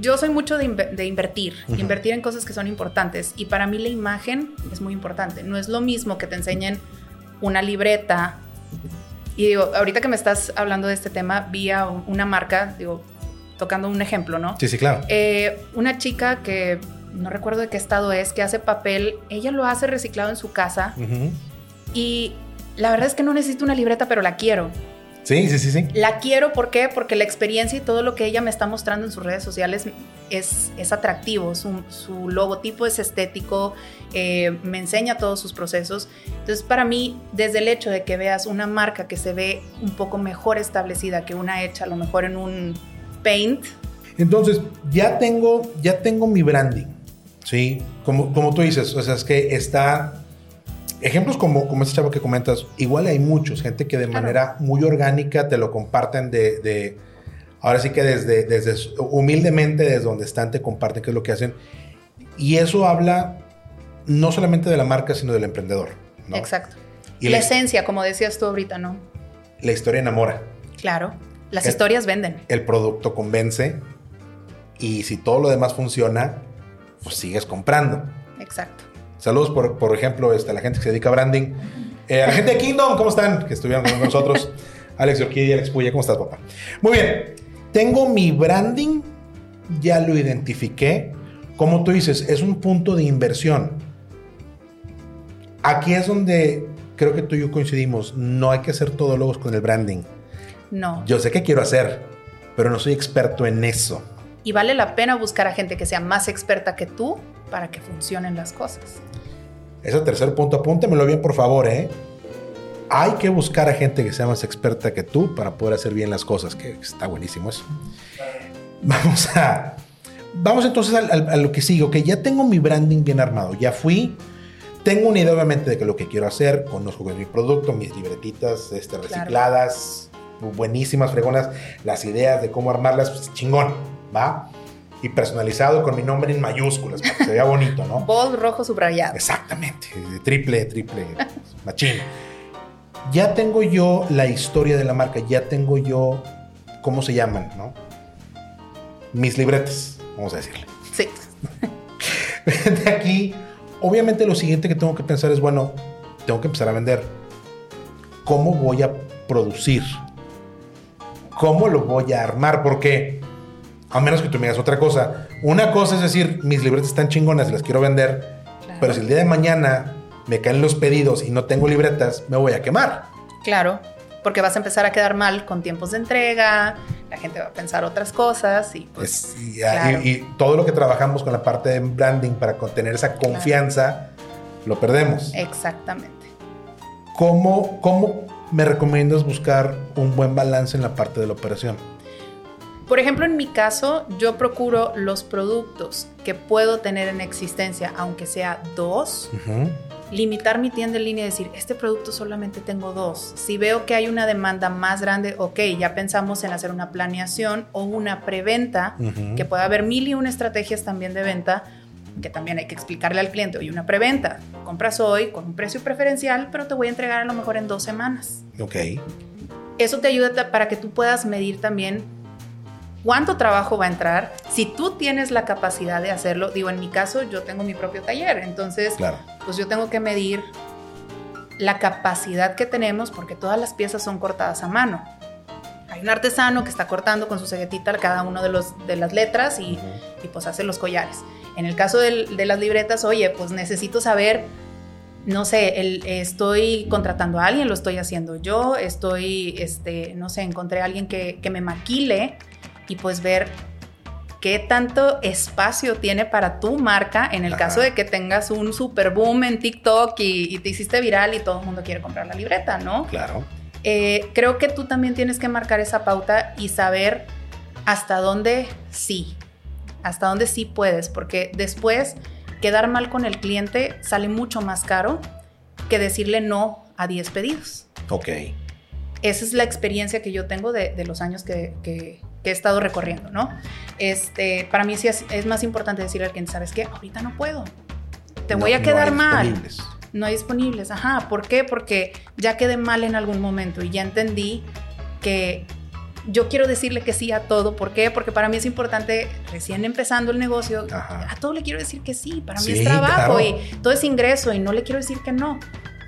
yo soy mucho de, de invertir, uh -huh. invertir en cosas que son importantes. Y para mí la imagen es muy importante. No es lo mismo que te enseñen una libreta. Y digo, ahorita que me estás hablando de este tema, vi a una marca, digo, tocando un ejemplo, ¿no? Sí, sí, claro. Eh, una chica que no recuerdo de qué estado es, que hace papel, ella lo hace reciclado en su casa. Uh -huh. Y la verdad es que no necesito una libreta, pero la quiero. Sí, sí, sí, sí. La quiero, ¿por qué? Porque la experiencia y todo lo que ella me está mostrando en sus redes sociales es, es atractivo, su, su, logotipo es estético, eh, me enseña todos sus procesos. Entonces, para mí, desde el hecho de que veas una marca que se ve un poco mejor establecida que una hecha a lo mejor en un paint. Entonces, ya tengo, ya tengo mi branding, ¿sí? Como, como tú dices, o sea, es que está ejemplos como, como este chavo que comentas, igual hay muchos, gente que de claro. manera muy orgánica te lo comparten de, de ahora sí que desde, desde, humildemente desde donde están te comparten qué es lo que hacen. Y eso habla no solamente de la marca, sino del emprendedor. ¿no? Exacto. Y la, la, esencia, como decías tú ahorita, ¿no? La historia enamora. Claro, las el, historias venden. El producto convence y si todo lo demás funciona, pues sigues comprando. Exacto. Saludos, por, por ejemplo, este, a la gente que se dedica a branding. Eh, a la gente de Kingdom, ¿cómo están? Que estuvieron con nosotros. Alex Orquídea, Alex Puya, ¿cómo estás, papá? Muy bien. Tengo mi branding, ya lo identifiqué. Como tú dices, es un punto de inversión. Aquí es donde creo que tú y yo coincidimos. No hay que ser todólogos con el branding. No. Yo sé que quiero hacer, pero no soy experto en eso. Y vale la pena buscar a gente que sea más experta que tú para que funcionen las cosas. Ese tercer punto, apúntemelo bien, por favor, ¿eh? Hay que buscar a gente que sea más experta que tú para poder hacer bien las cosas, que está buenísimo eso. Vamos a... Vamos entonces a, a, a lo que sigue. Ok, ya tengo mi branding bien armado. Ya fui, tengo una idea obviamente de que lo que quiero hacer, conozco mi producto, mis libretitas este, recicladas, claro. buenísimas, fregonas, las ideas de cómo armarlas, pues, chingón, ¿va? Y personalizado con mi nombre en mayúsculas, para que se vea bonito, ¿no? Voz rojo subrayado. Exactamente, triple, triple, machín. Ya tengo yo la historia de la marca, ya tengo yo, ¿cómo se llaman, no? Mis libretas, vamos a decirle. Sí. De aquí Obviamente lo siguiente que tengo que pensar es, bueno, tengo que empezar a vender. ¿Cómo voy a producir? ¿Cómo lo voy a armar? Porque, a menos que tú me digas otra cosa, una cosa es decir, mis libretas están chingonas y las quiero vender, claro. pero si el día de mañana me caen los pedidos y no tengo libretas, me voy a quemar. Claro, porque vas a empezar a quedar mal con tiempos de entrega, la gente va a pensar otras cosas y pues... Es, y, claro. y, y, todo lo que trabajamos con la parte de branding para contener esa confianza, claro. lo perdemos. Exactamente. ¿Cómo, ¿Cómo me recomiendas buscar un buen balance en la parte de la operación? Por ejemplo, en mi caso, yo procuro los productos que puedo tener en existencia, aunque sea dos, uh -huh limitar mi tienda en línea y decir, este producto solamente tengo dos. Si veo que hay una demanda más grande, ok, ya pensamos en hacer una planeación o una preventa, uh -huh. que pueda haber mil y una estrategias también de venta, que también hay que explicarle al cliente, oye, una preventa, compras hoy con un precio preferencial, pero te voy a entregar a lo mejor en dos semanas. Ok. Eso te ayuda para que tú puedas medir también cuánto trabajo va a entrar, si tú tienes la capacidad de hacerlo. Digo, en mi caso, yo tengo mi propio taller, entonces, claro. pues yo tengo que medir la capacidad que tenemos porque todas las piezas son cortadas a mano. Hay un artesano que está cortando con su ceguetita cada uno de, los, de las letras y, y pues hace los collares. En el caso de las libretas, oye, pues necesito saber, no sé, el- estoy contratando a alguien, lo estoy haciendo yo, estoy, este, no sé, encontré a alguien que, que me maquile y pues ver qué tanto espacio tiene para tu marca en el Ajá. caso de que tengas un super boom en TikTok y, y te hiciste viral y todo el mundo quiere comprar la libreta, ¿no? Claro. Eh, creo que tú también tienes que marcar esa pauta y saber hasta dónde sí, hasta dónde sí puedes, porque después quedar mal con el cliente sale mucho más caro que decirle no a 10 pedidos. Ok. Esa es la experiencia que yo tengo de, de los años que, que- que he estado recorriendo, ¿no? Este, para mí sí es, es más importante decirle al cliente, ¿sabes qué? Ahorita no puedo. Te voy No- a no quedar hay mal. disponibles. No hay disponibles, ajá. ¿Por qué? Porque ya quedé mal en algún momento y ya entendí que yo quiero decirle que sí a todo. ¿Por qué? Porque para mí es importante, recién empezando el negocio, Ajá. a todo le quiero decir que sí. Para mí Sí, es trabajo claro. y todo es ingreso y no le quiero decir que no.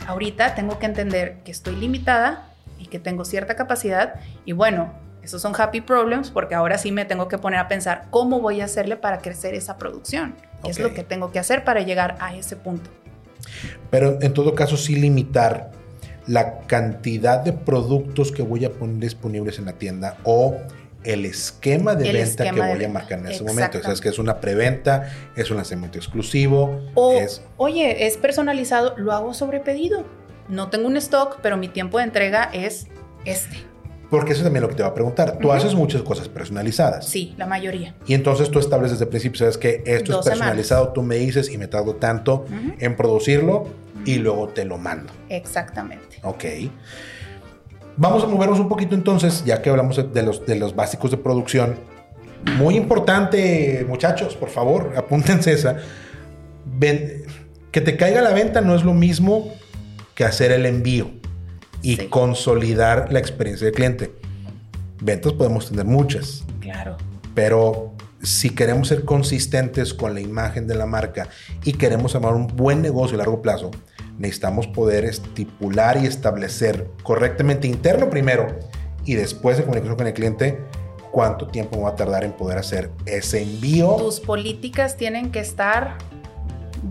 Ahorita tengo que entender que estoy limitada y que tengo cierta capacidad y bueno, esos son happy problems porque ahora sí me tengo que poner a pensar cómo voy a hacerle para crecer esa producción. ¿Qué es lo que tengo que hacer para llegar a ese punto? Pero en todo caso, sí limitar la cantidad de productos que voy a poner disponibles en la tienda o el esquema de El venta esquema que voy a marcar en ese momento. O sea, es que es una preventa, es un lanzamiento exclusivo, O, es... oye, es personalizado, lo hago sobre pedido. No tengo un stock, pero mi tiempo de entrega es este. Porque eso es también lo que te va a preguntar. Tú haces muchas cosas personalizadas. Sí, la mayoría. Y entonces tú estableces desde el principio, sabes que esto Dos es personalizado, tú me dices y me tardo tanto en producirlo y luego te lo mando. Exactamente. Ok. Vamos a movernos un poquito entonces, ya que hablamos de los, de los básicos de producción. Muy importante, muchachos, por favor, apúntense esa. Ven- que te caiga la venta no es lo mismo que hacer el envío y Sí. consolidar la experiencia del cliente. Ventas podemos tener muchas, Claro. pero si queremos ser consistentes con la imagen de la marca y queremos armar un buen negocio a largo plazo, necesitamos poder estipular y establecer correctamente interno primero y después de comunicación con el cliente cuánto tiempo va a tardar en poder hacer ese envío. Tus políticas tienen que estar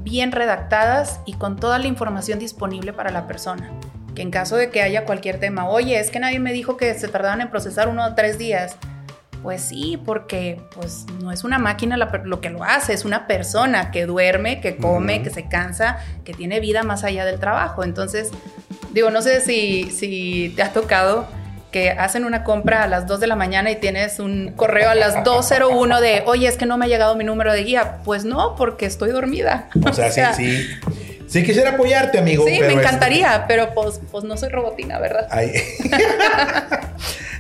bien redactadas y con toda la información disponible para la persona. Que en caso de que haya cualquier tema, oye, es que nadie me dijo que se tardaban en procesar uno o tres días. Pues sí, porque pues no es una máquina la lo que lo hace, es una persona que duerme, que come, que se cansa, que tiene vida más allá del trabajo. Entonces, digo, no sé si, si te ha tocado que hacen una compra a las 2 de la mañana y tienes un correo a las 2.01 de, oye, es que no me ha llegado mi número de guía. Pues no, porque estoy dormida. O sea, sí, sí, sí quisiera apoyarte, amigo. Sí, pero me este- encantaría, pero pues, pues no soy robotina, ¿verdad? Ay.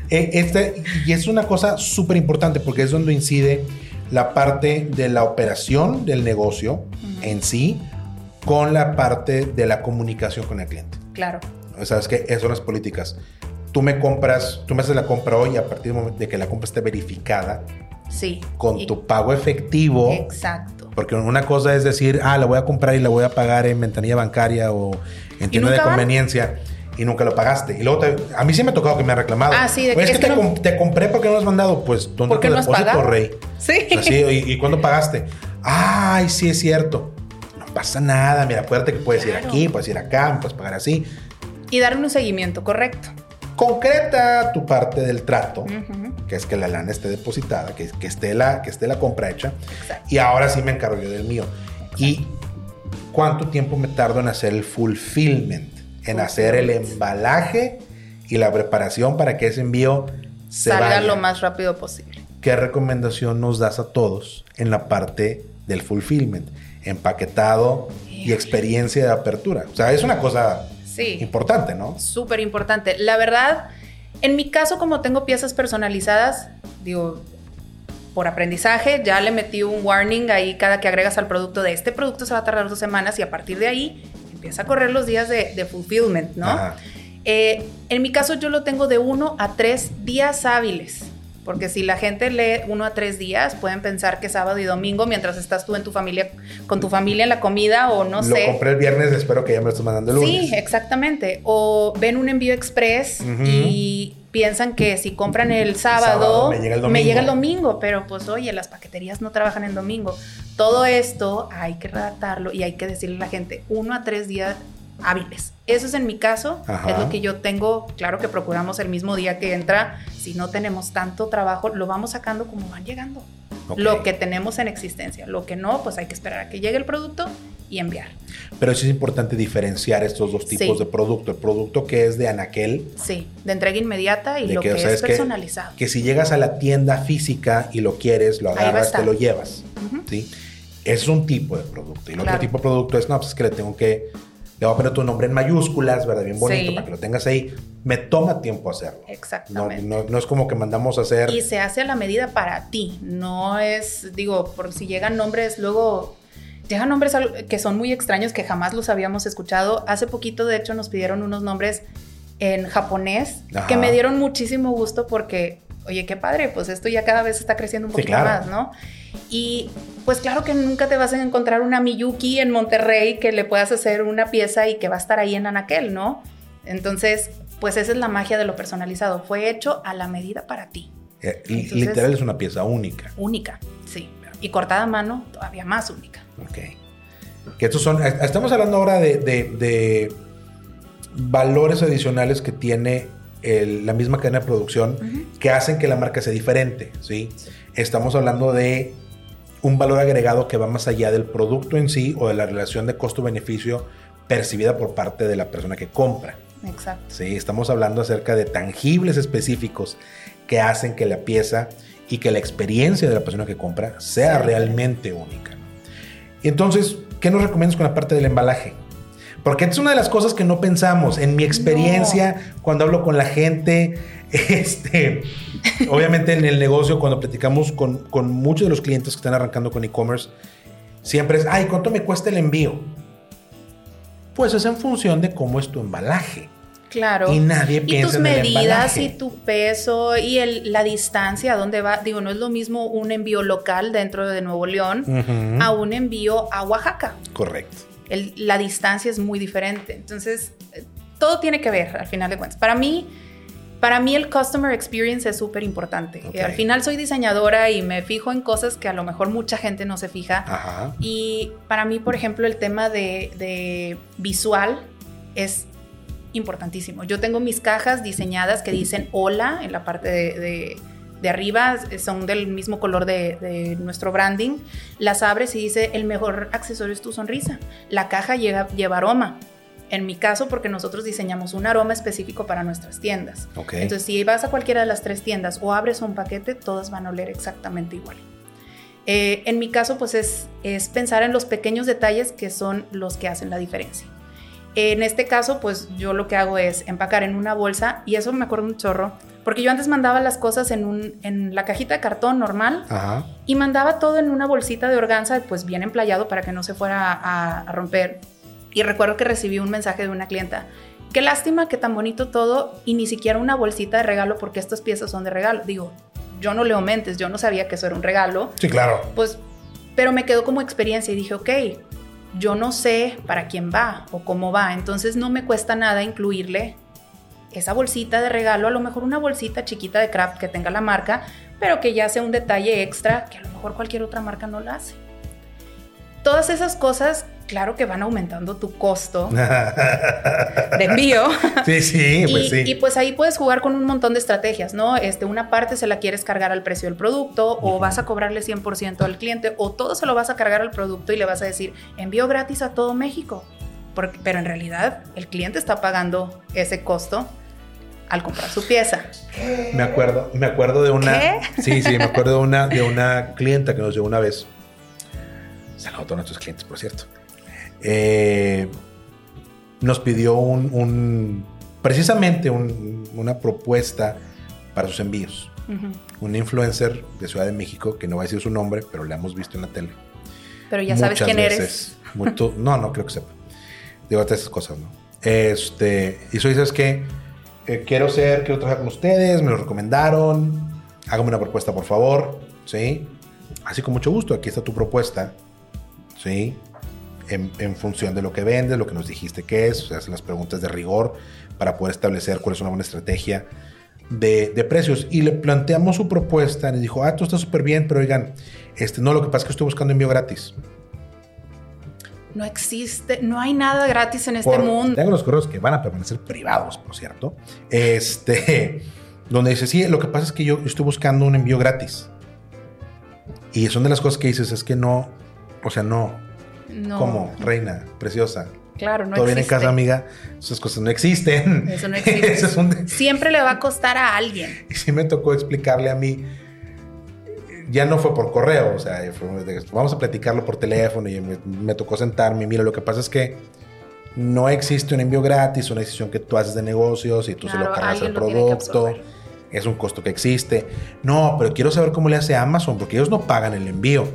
Eh, este, y es una cosa súper importante porque es donde incide la parte de la operación del negocio en sí con la parte de la comunicación con el cliente. Claro. O sea, es que esas son las políticas. Tú me compras, tú me haces la compra hoy a partir de que la compra esté verificada Sí. con Y- tu pago efectivo. Exacto. Porque una cosa es decir, ah, la voy a comprar y la voy a pagar en ventanilla bancaria o en tienda de nunca van. conveniencia y nunca lo pagaste. Y luego te- a mí sí me ha tocado que me han reclamado. Ah, sí, de Oye, que es que, que te, no- com- te compré porque no lo has mandado. Pues, ¿dónde ¿Por qué te no depósito, pagado? rey? Sí. O sea, sí, ¿y, y cuándo pagaste? Ay, sí es cierto. No pasa nada. Mira, acuérdate que puedes ir aquí, puedes ir acá, me puedes pagar así. Y darle un seguimiento correcto. Concreta tu parte del trato, que es que la lana esté depositada, que, que esté la, que esté la compra hecha. Exacto. Y ahora sí me encargo yo del mío. ¿Y cuánto tiempo me tardo en hacer el fulfillment? En hacer el embalaje y la preparación para que ese envío se Salga vaya. lo más rápido posible. ¿Qué recomendación nos das a todos en la parte del fulfillment? Empaquetado y experiencia de apertura. O sea, es una cosa Sí. importante, ¿no? Súper importante. La verdad, en mi caso, como tengo piezas personalizadas, digo, por aprendizaje, ya le metí un warning ahí cada que agregas al producto de este producto se va a tardar dos semanas y a partir de ahí empieza a correr los días de, de fulfillment, ¿no? Eh, en mi caso yo lo tengo de uno a tres días hábiles. Porque si la gente lee uno a tres días, pueden pensar que sábado y domingo mientras estás tú en tu familia, con tu familia en la comida o no lo sé. compré el viernes, espero que ya me lo estés mandando el lunes. Sí, exactamente. O ven un envío express y piensan que si compran el sábado, sábado me llega el domingo. me llega el domingo, pero pues oye, las paqueterías no trabajan en domingo. Todo esto hay que redactarlo y hay que decirle a la gente uno a tres días hábiles. Eso es en mi caso, Ajá. es lo que yo tengo, claro que procuramos el mismo día que entra, si no tenemos tanto trabajo, lo vamos sacando como van llegando. Lo que tenemos en existencia, lo que no, pues hay que esperar a que llegue el producto y enviar. Pero sí es importante diferenciar estos dos tipos Sí. de producto. El producto que es de anaquel, Sí, de entrega inmediata y lo que, o sea, es personalizado. Que, si llegas a la tienda física y lo quieres, lo agarras, te lo llevas. ¿sí? Es un tipo de producto. Y el Claro. otro tipo de producto es, no, pues es que le tengo que, le voy a poner tu nombre en mayúsculas, ¿verdad? Bien bonito, Sí. para que lo tengas ahí. Me toma tiempo hacerlo. Exactamente. no, no es como que mandamos a hacer... Y se hace a la medida para ti, no es, digo, por si llegan nombres, luego llegan nombres que son muy extraños que jamás los habíamos escuchado. Hace poquito, de hecho, nos pidieron unos nombres en japonés Ajá. que me dieron muchísimo gusto porque, oye, qué padre, pues esto ya cada vez está creciendo un Sí, poquito claro. más, ¿no? Y pues claro que nunca te vas a encontrar una Miyuki en Monterrey que le puedas hacer una pieza y que va a estar ahí en Anaquel, ¿no? Entonces, pues esa es la magia de lo personalizado. Fue hecho a la medida para ti. eh, Entonces- literal es una pieza única. Única, sí. Y cortada a mano, todavía más única. Ok. Que estos son, eh, estamos hablando ahora de, de- de valores adicionales que tiene el- la misma cadena de producción que hacen que la marca sea diferente, ¿sí? Estamos hablando de un valor agregado que va más allá del producto en sí o de la relación de costo-beneficio percibida por parte de la persona que compra. Exacto. ¿sí? Estamos hablando acerca de tangibles específicos que hacen que la pieza y que la experiencia de la persona que compra sea Sí. realmente única. entonces, ¿qué nos recomiendas con la parte del embalaje? Porque es una de las cosas que no pensamos. En mi experiencia, cuando hablo con la gente, este, obviamente en el negocio, cuando platicamos con, con muchos de los clientes que están arrancando con e-commerce, siempre es, ay, ¿cuánto me cuesta el envío? Pues es en función de cómo es tu embalaje. Claro. Y nadie y piensa tus en el medidas y tu peso y el- la distancia a dónde va. Digo, no es lo mismo un envío local dentro de Nuevo León a un envío a Oaxaca. Correcto. El- la distancia es muy diferente. Entonces, todo tiene que ver al final de cuentas. Para mí, para mí el customer experience es súper importante. Ok. Eh, Al final soy diseñadora y me fijo en cosas que a lo mejor mucha gente no se fija. Ajá. Y para mí, por ejemplo, el tema de, de visual es importantísimo. Yo tengo mis cajas diseñadas que dicen hola en la parte de, de- de arriba, son del mismo color de, de nuestro branding. Las abres y dice el mejor accesorio es tu sonrisa. La caja lleva aroma. En mi caso, porque nosotros diseñamos un aroma específico para nuestras tiendas. Ok. Entonces, si vas a cualquiera de las tres tiendas o abres un paquete, todas van a oler exactamente igual. Eh, en mi caso, pues es, es pensar en los pequeños detalles que son los que hacen la diferencia. En este caso, pues yo lo que hago es empacar en una bolsa y eso me acuerdo un chorro, porque yo antes mandaba las cosas en, un, en la cajita de cartón normal Ajá. y mandaba todo en una bolsita de organza, pues bien emplayado para que no se fuera a, a romper. Y recuerdo que recibí un mensaje de una clienta. Qué lástima que tan bonito todo y ni siquiera una bolsita de regalo porque estas piezas son de regalo. Digo, yo no leo mentes, yo no sabía que eso era un regalo. Sí, claro. Pues, pero me quedó como experiencia y dije, ok, yo no sé para quién va o cómo va, entonces no me cuesta nada incluirle esa bolsita de regalo, a lo mejor una bolsita chiquita de craft que tenga la marca, pero que ya sea un detalle extra que a lo mejor cualquier otra marca no la hace. Todas esas cosas, claro que van aumentando tu costo de envío. sí, sí, pues y, sí. y, pues ahí puedes jugar con un montón de estrategias, ¿no? Este, una parte se la quieres cargar al precio del producto o vas a cobrarle 100% al cliente o todo se lo vas a cargar al producto y le vas a decir envío gratis a todo México. Porque- pero en realidad el cliente está pagando ese costo al comprar su pieza. Me acuerdo, me acuerdo de una. ¿Qué? Sí, sí, me acuerdo de una, de una clienta que nos llegó una vez. Saludos a todos nuestros clientes, por cierto. Eh, nos pidió un, un- precisamente un- una propuesta para sus envíos. Un influencer de Ciudad de México, que no va a decir su nombre, pero la hemos visto en la tele. Pero ya sabes Muchas quién eres. veces. Mucho- no, no creo que sepa. Digo, todas esas cosas, ¿no? Este, y eso dices que quiero ser, quiero trabajar con ustedes, me lo recomendaron, hágame una propuesta, por favor, ¿sí? Así con mucho gusto, aquí está tu propuesta, ¿sí? En, en función de lo que vendes, lo que nos dijiste que es, se hacen las preguntas de rigor para poder establecer cuál es una buena estrategia de, de precios. Y le planteamos su propuesta. Y dijo, ah, tú estás súper bien, pero oigan, este, no, lo que pasa es que estoy buscando envío gratis. No existe, no hay nada gratis en este Por- mundo. Tengo los correos que van a permanecer privados, por cierto. Este, donde dice, sí, lo que pasa es que yo estoy buscando un envío gratis. Y son de las cosas que dices, es que no, o sea, no, No. como reina, preciosa. Claro, no Todo bien en casa, amiga. Esas cosas no existen. Eso no existe. Eso es un- Siempre le va a costar a alguien. Y sí me tocó explicarle a mí, ya no fue por correo, o sea, fue de- vamos a platicarlo por teléfono y me, me tocó sentarme. Mira, lo que pasa es que no existe un envío gratis, una decisión que tú haces de negocios y tú se lo cargas al producto. Es un costo que existe. No, pero quiero saber cómo le hace Amazon, porque ellos no pagan el envío.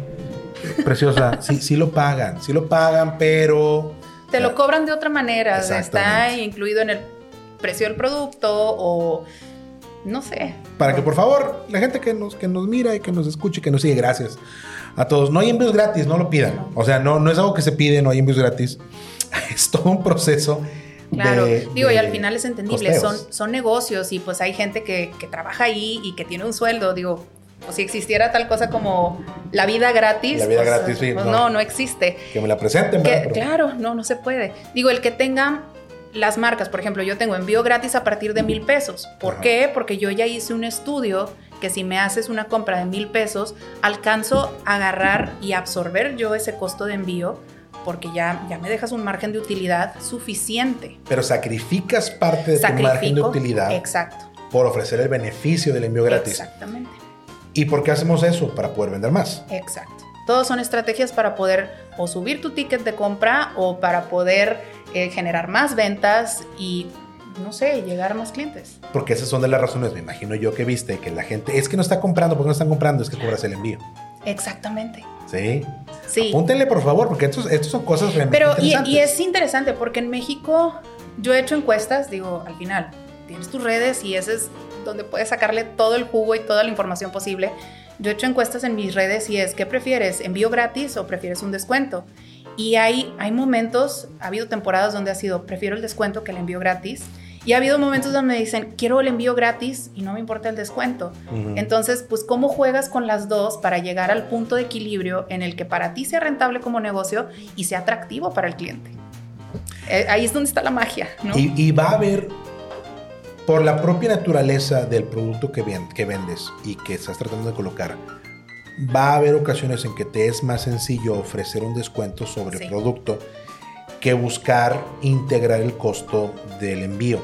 Preciosa, sí, sí lo pagan, sí lo pagan, pero... Te lo cobran de otra manera. Está incluido en el precio del producto o no sé. Para que por favor, la gente que nos, que nos mira y que nos escuche y que nos sigue, gracias a todos. No hay envíos gratis, no lo pidan. O sea, no, no es algo que se pide, no hay envíos gratis. Es todo un proceso. Claro, de- digo, y al final es entendible, son, son negocios y pues hay gente que, que trabaja ahí y que tiene un sueldo, digo, o si existiera tal cosa como la vida gratis. La vida pues, gratis, sí, pues, no. no. no, existe. Que me la presenten, Que- claro, no, no se puede. Digo, el que tenga las marcas, por ejemplo, yo tengo envío gratis a partir de mil pesos. ¿Por Ajá. qué? Porque yo ya hice un estudio que si me haces una compra de mil pesos, alcanzo a agarrar y absorber yo ese costo de envío porque ya, ya me dejas un margen de utilidad suficiente. Pero sacrificas parte de tu margen de utilidad Exacto. por ofrecer el beneficio del envío gratis. Exactamente. ¿Y por qué hacemos eso? Para poder vender más. Exacto. Todos son estrategias para poder o subir tu ticket de compra o para poder eh, generar más ventas y, no sé, llegar a más clientes. Porque esas son de las razones, me imagino yo que viste, que la gente es que no está comprando, porque no están comprando, es que cobras el envío. Exactamente. Sí. Sí. Apúntenle, por favor, porque estos, estos son cosas realmente Pero, y, interesantes. y es interesante porque en México yo he hecho encuestas, digo, al final, tienes tus redes y ese es donde puedes sacarle todo el jugo y toda la información posible. Yo he hecho encuestas en mis redes y es, ¿qué prefieres? ¿Envío gratis o prefieres un descuento? Y hay, hay momentos, ha habido temporadas donde ha sido, prefiero el descuento que el envío gratis. Y ha habido momentos donde me dicen, quiero el envío gratis y no me importa el descuento. Entonces, pues, ¿cómo juegas con las dos para llegar al punto de equilibrio en el que para ti sea rentable como negocio y sea atractivo para el cliente? Eh, ahí es donde está la magia, ¿no? Y, y va a haber, por la propia naturaleza del producto que, ven- que vendes y que estás tratando de colocar, va a haber ocasiones en que te es más sencillo ofrecer un descuento sobre Sí. el producto que buscar integrar el costo del envío.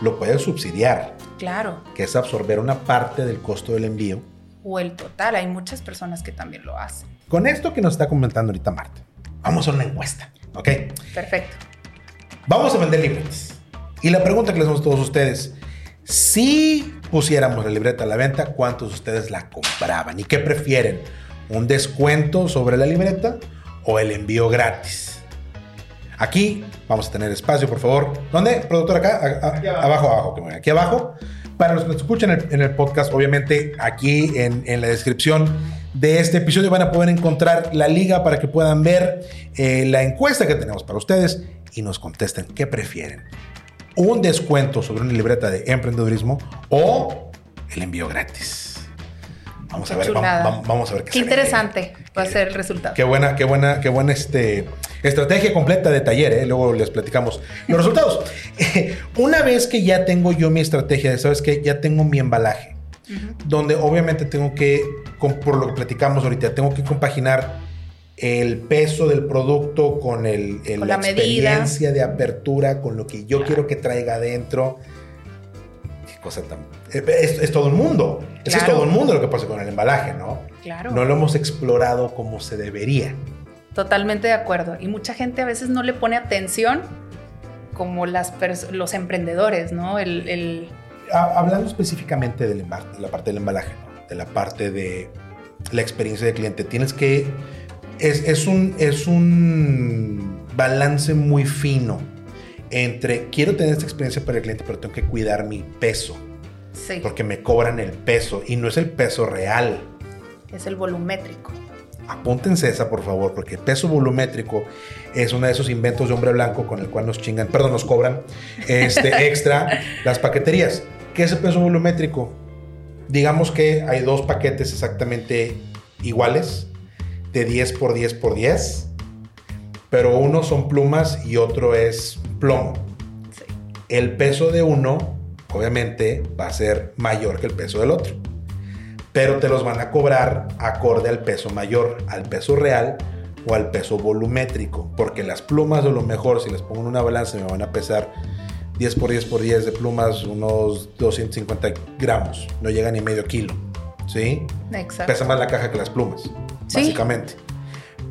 Lo puedes subsidiar, Claro. que es absorber una parte del costo del envío. O el total, hay muchas personas que también lo hacen. Con esto que nos está comentando ahorita Marta, vamos a una encuesta, ¿ok? Perfecto. Vamos a vender libretas. Y la pregunta que les hacemos a todos ustedes, si pusiéramos la libreta a la venta, ¿cuántos de ustedes la compraban? ¿Y qué prefieren? ¿Un descuento sobre la libreta o el envío gratis? Aquí vamos a tener espacio, por favor. ¿Dónde? Productor, acá. A- a- Aquí abajo. abajo, Aquí abajo. Para los que nos escuchan en el, en el podcast, obviamente aquí en, en la descripción de este episodio van a poder encontrar la liga para que puedan ver eh, la encuesta que tenemos para ustedes y nos contesten qué prefieren. Un descuento sobre una libreta de emprendedurismo o el envío gratis. Vamos a ver, vamos, vamos a ver qué Qué interesante va a ser el resultado. Qué buena, qué buena, qué buena este, estrategia completa de taller, ¿eh? luego les platicamos los resultados. Una vez que ya tengo yo mi estrategia de, sabes que ya tengo mi embalaje, donde obviamente tengo que, por lo que platicamos ahorita, tengo que compaginar el peso del producto con, el, el- Con la, la medida. experiencia de apertura, con lo que yo quiero que traiga adentro. Qué cosa tan... eh, Es, es todo el mundo. Es todo el mundo lo que pasa con el embalaje, ¿no? Claro. No lo hemos explorado como se debería. Totalmente de acuerdo. Y mucha gente a veces no le pone atención como las los emprendedores, ¿no? El, el- Ha- Hablando específicamente de la parte del embalaje, ¿no? de la parte de la experiencia del cliente, tienes que... Es, es un, es un balance muy fino entre quiero tener esta experiencia para el cliente, pero tengo que cuidar mi peso, sí, porque me cobran el peso y no es el peso real. es el volumétrico. Apúntense esa, por favor, porque el peso volumétrico es uno de esos inventos de hombre blanco con el cual nos chingan, perdón, nos cobran este extra las paqueterías. ¿Qué es el peso volumétrico? Digamos que hay dos paquetes exactamente iguales, de 10 por 10 por 10, pero uno son plumas y otro es plomo. Sí. El peso de uno, obviamente, va a ser mayor que el peso del otro. Pero te los van a cobrar acorde al peso mayor, al peso real o al peso volumétrico. Porque las plumas, a lo mejor, si les pongo en una balanza, me van a pesar 10 por 10 por 10 de plumas, unos 250 gramos. No llega ni medio kilo. ¿Sí? Exacto. Pesa más la caja que las plumas, Sí. básicamente.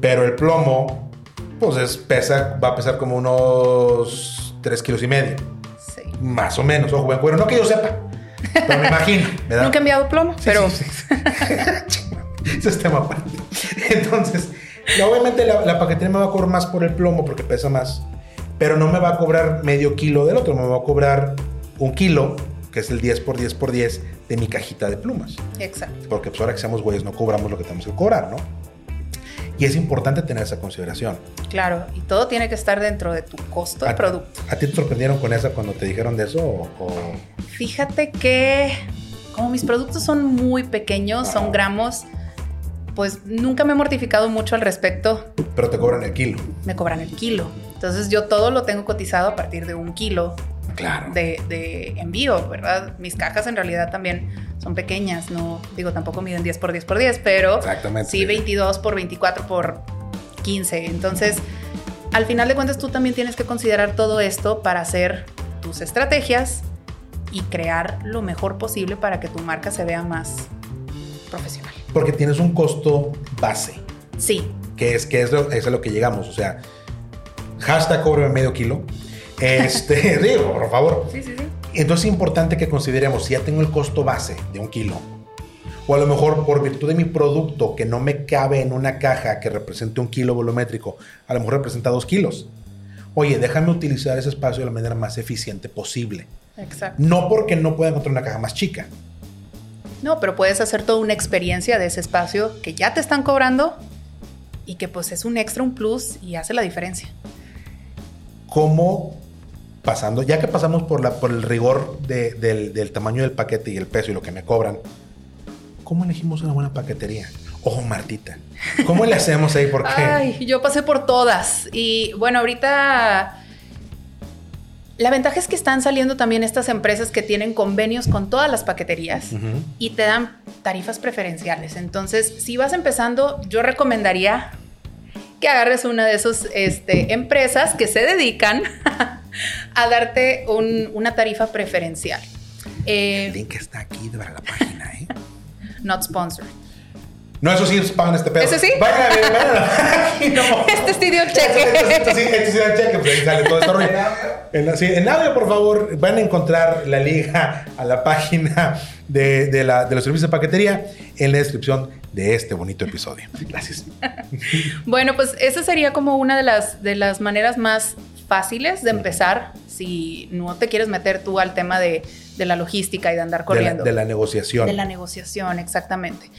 Pero el plomo, pues es, pesa, va a pesar como unos 3 kilos y medio. Sí. Más o menos, ojo, buen cuero. No que yo sepa, pero me imagino, ¿verdad? Nunca he enviado plomo, Sí, pero sí, sí. Ese es tema aparte. Entonces, obviamente la, la paquetería me va a cobrar más por el plomo porque pesa más, pero no me va a cobrar medio kilo del otro, me va a cobrar un kilo, que es el 10 por 10 por 10 de mi cajita de plumas. exacto. Porque pues ahora que seamos güeyes no cobramos lo que tenemos que cobrar, ¿no? Y es importante tener esa consideración. Claro, y todo tiene que estar dentro de tu costo de ¿A, producto. ¿A ti te sorprendieron con esa cuando te dijeron de eso? O, o- Fíjate que como mis productos son muy pequeños, son gramos, pues nunca me he mortificado mucho al respecto. Pero te cobran el kilo. Me cobran el kilo. Entonces yo todo lo tengo cotizado a partir de un kilo Claro. de, de envío, ¿verdad? Mis cajas en realidad también son pequeñas, no digo tampoco miden 10 por 10 por 10, pero sí 22 por 24 por 15. Entonces, al final de cuentas tú también tienes que considerar todo esto para hacer tus estrategias y crear lo mejor posible para que tu marca se vea más profesional. Porque tienes un costo base. Sí, que es, que es, lo, es a lo que llegamos. O sea, hashtag cobro medio kilo. Este, digo, por favor. sí, sí, sí. Entonces es importante que consideremos si ya tengo el costo base de un kilo, o a lo mejor por virtud de mi producto que no me cabe en una caja que represente un kilo volumétrico, a lo mejor representa dos kilos. Oye, déjame utilizar ese espacio de la manera más eficiente posible. Exacto. No porque no pueda encontrar una caja más chica. No, pero puedes hacer toda una experiencia de ese espacio que ya te están cobrando y que pues es un extra, un plus y hace la diferencia. cómo pasando, ya que pasamos por, la, por el rigor de- del, del tamaño del paquete y el peso y lo que me cobran, ¿cómo elegimos una buena paquetería? Ojo, Martita, ¿cómo le hacemos ahí? Porque Ay, yo pasé por todas y bueno, ahorita la ventaja es que están saliendo también estas empresas que tienen convenios con todas las paqueterías y te dan tarifas preferenciales. Entonces, si vas empezando, yo recomendaría que agarres una de esas este, empresas que se dedican a darte un- una tarifa preferencial. el Eh, link está aquí para la página, ¿eh? not sponsored. No, eso sí, pagan este pedo. ¿Ese sí? Vayan a ver, vayan a la página. Este sí dio el Este, cheque. este, este sí, este sí da el cheque, pues ahí sale todo este rollo. En, sí, en audio, por favor, van a encontrar la liga a la página de, de la- de los servicios de paquetería en la descripción de este bonito episodio. Gracias. Bueno, pues esa sería como una de las, de las maneras más fáciles de empezar si no te quieres meter tú al tema de, de la logística y de andar De la, corriendo. de la negociación. De la negociación, exactamente.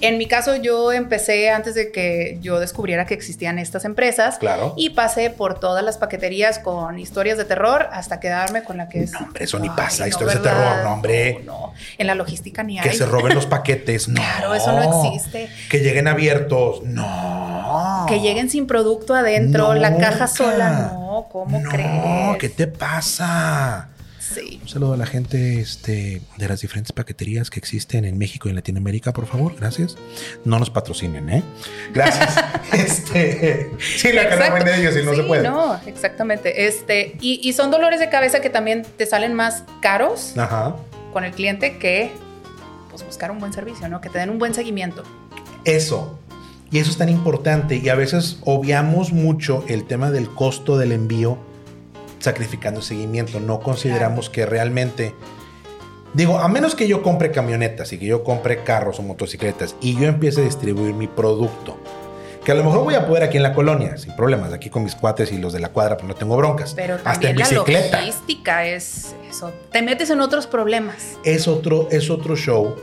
En mi caso, yo empecé antes de que yo descubriera que existían estas empresas. Claro. Y pasé por todas las paqueterías con historias de terror hasta quedarme con la que es. No, hombre, eso ni pasa, no, historias de terror, no, hombre. No, no. En la logística ni Que hay. se roben los paquetes, no. Claro, eso no existe. Que lleguen abiertos, no. Que lleguen sin producto adentro, la caja sola. No, ¿cómo no, crees? ¿qué te pasa? Sí. Un saludo a la gente este, de las diferentes paqueterías que existen en México y en Latinoamérica, por favor. Gracias. No nos patrocinen, ¿eh? Gracias. este, sí, la Exacto. de ellos y no Sí, se puede. No, exactamente. Este, y, y son dolores de cabeza que también te salen más caros Ajá. con el cliente que pues buscar un buen servicio, ¿no? Que te den un buen seguimiento. Eso. Y eso es tan importante. Y a veces obviamos mucho el tema del costo del envío sacrificando seguimiento. No consideramos que realmente... Digo, a menos que yo compre camionetas y que yo compre carros o motocicletas y yo empiece a distribuir mi producto, que a lo mejor voy a poder aquí en la colonia, sin problemas, aquí con mis cuates y los de la cuadra, pues no tengo broncas. Pero Hasta en también la bicicleta. logística es eso. Te metes en otros problemas. Es otro, es otro show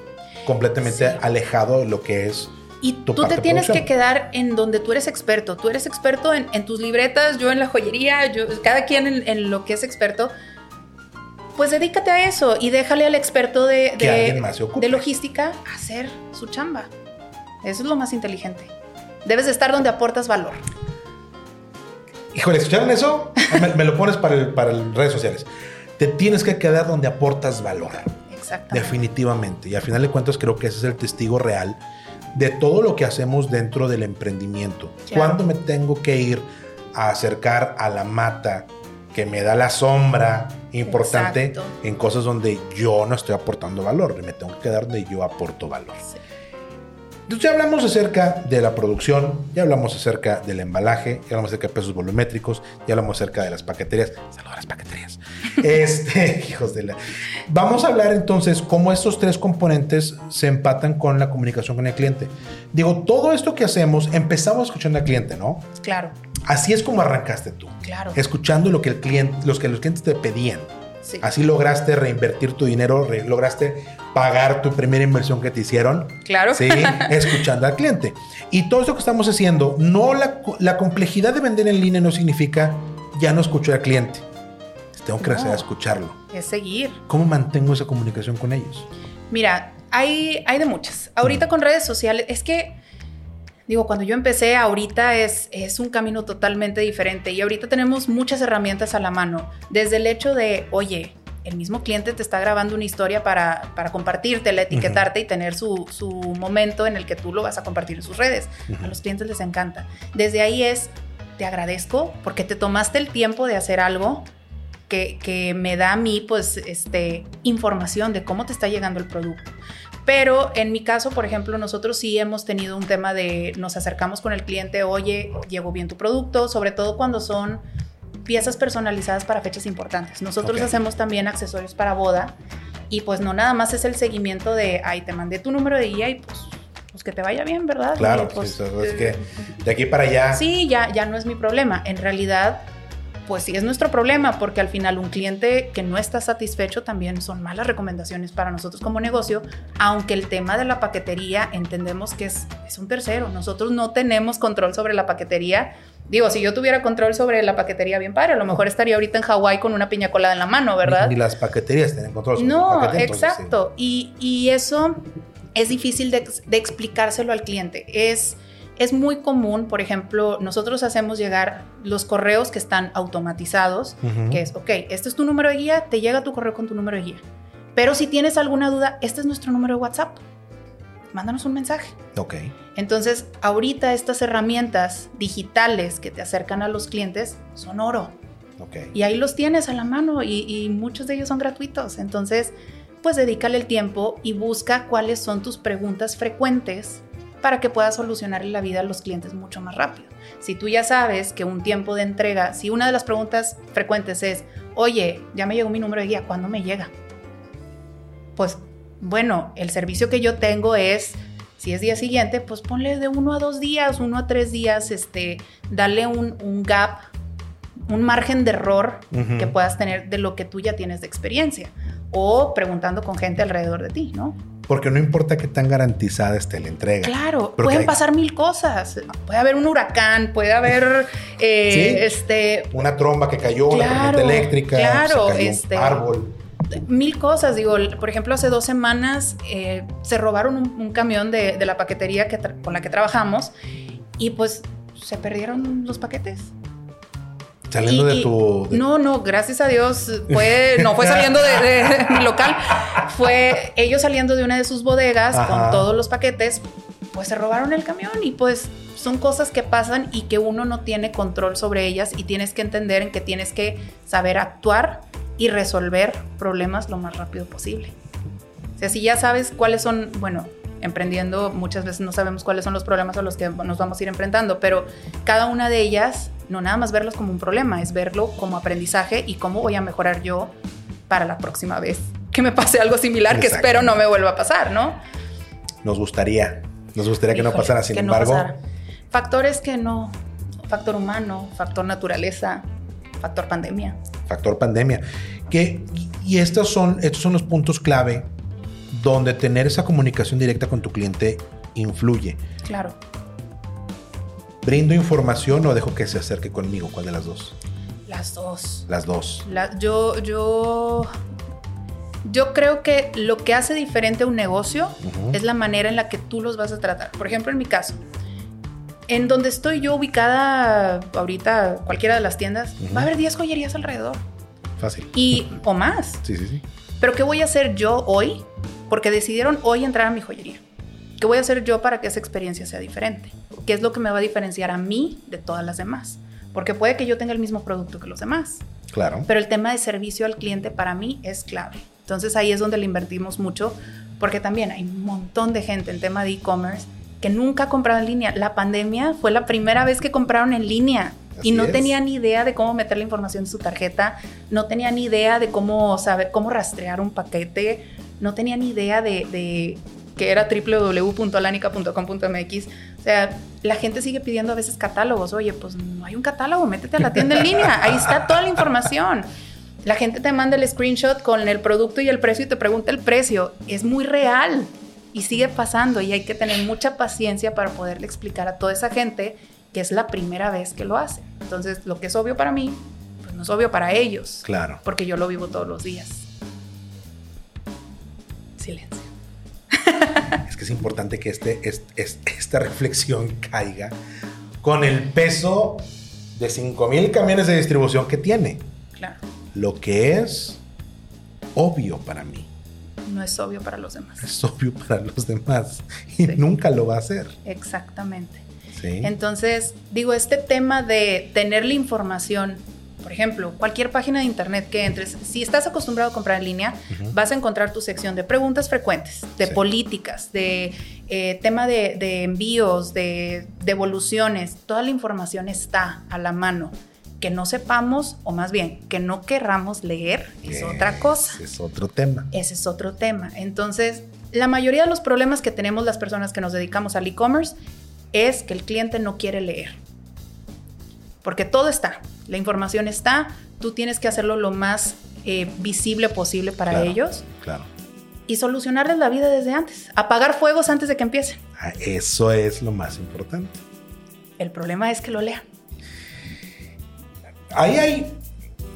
completamente Sí. alejado de lo que es Y tú te tienes que quedar en donde tú eres experto. Tú eres experto en, en tus libretas, yo en la joyería, yo, cada quien en, en lo que es experto. Pues dedícate a eso y déjale al experto de, de- de logística hacer su chamba. Eso es lo más inteligente. Debes de estar donde aportas valor. Híjole, ¿escucharon eso? me, me lo pones para, el- para las redes sociales. Te tienes que quedar donde aportas valor. Exactamente. Definitivamente. Y al final de cuentas creo que ese es el testigo real de todo lo que hacemos dentro del emprendimiento. Claro. ¿Cuándo me tengo que ir a acercar a la mata que me da la sombra importante Exacto. en cosas donde yo no estoy aportando valor? Me tengo que quedar donde yo aporto valor. Sí. Entonces ya hablamos acerca de la producción, ya hablamos acerca del embalaje, ya hablamos acerca de pesos volumétricos, ya hablamos acerca de las paqueterías. Saludos a las paqueterías. Este, hijos de la. Vamos a hablar entonces cómo estos tres componentes se empatan con la comunicación con el cliente. Digo, todo esto que hacemos, empezamos escuchando al cliente, ¿no? Claro, Así es como arrancaste tú. claro. Escuchando lo que el cliente, los que los clientes te pedían. Sí. Así lograste reinvertir tu dinero, lograste pagar tu primera inversión que te hicieron. Claro. Sí, escuchando al cliente. Y todo esto que estamos haciendo, no la, la complejidad de vender en línea no significa ya no escucho al cliente. Tengo que No. a escucharlo. Es seguir. ¿Cómo mantengo esa comunicación con ellos? Mira, hay, hay de muchas. Ahorita con redes sociales, es que, digo, cuando yo empecé, ahorita es, es un camino totalmente diferente y ahorita tenemos muchas herramientas a la mano. Desde el hecho de, oye, el mismo cliente te está grabando una historia para, para compartírtela, etiquetarte y tener su, su momento en el que tú lo vas a compartir en sus redes. A los clientes les encanta. Desde ahí es, te agradezco porque te tomaste el tiempo de hacer algo que, que me da a mí, pues, este, información de cómo te está llegando el producto. Pero en mi caso, por ejemplo, nosotros sí hemos tenido un tema de nos acercamos con el cliente, oye, llegó bien tu producto, sobre todo cuando son piezas personalizadas para fechas importantes. Nosotros hacemos también accesorios para boda y pues no nada más es el seguimiento de, ay, te mandé tu número de guía y pues, pues que te vaya bien, ¿verdad? Claro, Y, pues, sí, es eh, que de aquí para allá. Sí, ya, ya no es mi problema. En realidad, pues sí es nuestro problema, porque al final un cliente que no está satisfecho también son malas recomendaciones para nosotros como negocio, aunque el tema de la paquetería entendemos que es, es un tercero. Nosotros no tenemos control sobre la paquetería. Digo, si yo tuviera control sobre la paquetería, bien padre, a lo mejor estaría ahorita en Hawái con una piña colada en la mano, ¿verdad? Ni, ni las paqueterías tienen control. sobre No, paquete, entonces, sí. exacto. Y, y eso es difícil de, de explicárselo al cliente. Es, es muy común, por ejemplo, nosotros hacemos llegar los correos que están automatizados, que es, ok, este es tu número de guía, te llega tu correo con tu número de guía. Pero si tienes alguna duda, este es nuestro número de WhatsApp. Mándanos un mensaje. Ok. Entonces, ahorita estas herramientas digitales que te acercan a los clientes son oro. Ok. Y ahí los tienes a la mano y, y muchos de ellos son gratuitos. Entonces, pues dedícale el tiempo y busca cuáles son tus preguntas frecuentes para que puedas solucionarle la vida a los clientes mucho más rápido. Si tú ya sabes que un tiempo de entrega, si una de las preguntas frecuentes es, oye, ya me llegó mi número de guía, ¿cuándo me llega? Pues bueno, el servicio que yo tengo es, si es día siguiente, pues ponle de uno a dos días, uno a tres días, este, dale un, un gap, un margen de error que puedas tener de lo que tú ya tienes de experiencia o preguntando con gente alrededor de ti, ¿no? Porque no importa qué tan garantizada esté la entrega. Claro, Porque pueden hay- pasar mil cosas. Puede haber un huracán, puede haber eh, Sí. este, Una tromba que cayó, una Claro, tormenta eléctrica, claro, cayó este- un árbol. mil cosas. Digo, por ejemplo, hace dos semanas eh, se robaron un, un camión de, de la paquetería que con la que trabajamos y pues se perdieron los paquetes. Saliendo Y- de tu. de- No, no, gracias a Dios fue, no fue saliendo de, de- de mi local, fue ellos saliendo de una de sus bodegas Ajá. con todos los paquetes, pues se robaron el camión y pues son cosas que pasan y que uno no tiene control sobre ellas y tienes que entender en que tienes que saber actuar y resolver problemas lo más rápido posible. O sea, si ya sabes cuáles son, bueno, emprendiendo muchas veces no sabemos cuáles son los problemas a los que nos vamos a ir enfrentando, pero cada una de ellas, no nada más verlos como un problema, es verlo como aprendizaje y cómo voy a mejorar yo para la próxima vez que me pase algo similar que espero no me vuelva a pasar, ¿no? Nos gustaría. Nos gustaría que no pasara. Sin no embargo, pasara. Factores que no, factor humano, factor naturaleza, factor pandemia. factor pandemia. Que, y estos son, estos son los puntos clave donde tener esa comunicación directa con tu cliente influye. Claro. ¿Brindo información o dejo que se acerque conmigo? ¿Cuál de las dos? Las dos. Las dos. La- yo, yo Yo creo que lo que hace diferente a un negocio es la manera en la que tú los vas a tratar. Por ejemplo, en mi caso, en donde estoy yo ubicada ahorita, cualquiera de las tiendas, va a haber 10 joyerías alrededor. Fácil. Y, o más. Sí, sí, sí. Pero ¿qué voy a hacer yo hoy? Porque decidieron hoy entrar a mi joyería. ¿Qué voy a hacer yo para que esa experiencia sea diferente? ¿Qué es lo que me va a diferenciar a mí de todas las demás? Porque puede que yo tenga el mismo producto que los demás, Claro. pero el tema de servicio al cliente para mí es clave. Entonces ahí es donde le invertimos mucho, porque también hay un montón de gente en tema de e-commerce que nunca ha comprado en línea. La pandemia fue la primera vez que compraron en línea Así y no es. tenían ni idea de cómo meter la información en su tarjeta, no tenían ni idea de cómo saber cómo rastrear un paquete, no tenían ni idea de, de que era www.alanica.com.mx. O sea, la gente sigue pidiendo a veces catálogos. Oye, pues no hay un catálogo, métete a la tienda en línea. Ahí está toda la información. La gente te manda el screenshot con el producto y el precio y te pregunta el precio. Es muy real y sigue pasando y hay que tener mucha paciencia para poderle explicar a toda esa gente que es la primera vez que lo hace. Entonces, lo que es obvio para mí, pues no es obvio para ellos, Claro. porque yo lo vivo todos los días. Silencio. Es que es importante que este, es- es- esta reflexión caiga con el peso de 5000 camiones de distribución que tiene. Claro, Lo que es obvio para mí. no es obvio para los demás. Es obvio para los demás. Y Sí. nunca lo va a hacer. Exactamente. ¿Sí? Entonces, digo, este tema de tener la información, por ejemplo, cualquier página de internet que entres, si estás acostumbrado a comprar en línea, vas a encontrar tu sección de preguntas frecuentes, de Sí. políticas, de eh, tema de, de envíos, de devoluciones. Toda la información está a la mano. Que no sepamos, o más bien, que no querramos leer, es otra cosa. Ese Es otro tema. Ese es otro tema. Entonces, la mayoría de los problemas que tenemos las personas que nos dedicamos al e-commerce es que el cliente no quiere leer. Porque todo está, la información está, tú tienes que hacerlo lo más eh, visible posible para Claro. ellos Claro. y solucionarles la vida desde antes, apagar fuegos antes de que empiecen. Ah, Eso es lo más importante. El problema es que lo lean. Ahí hay,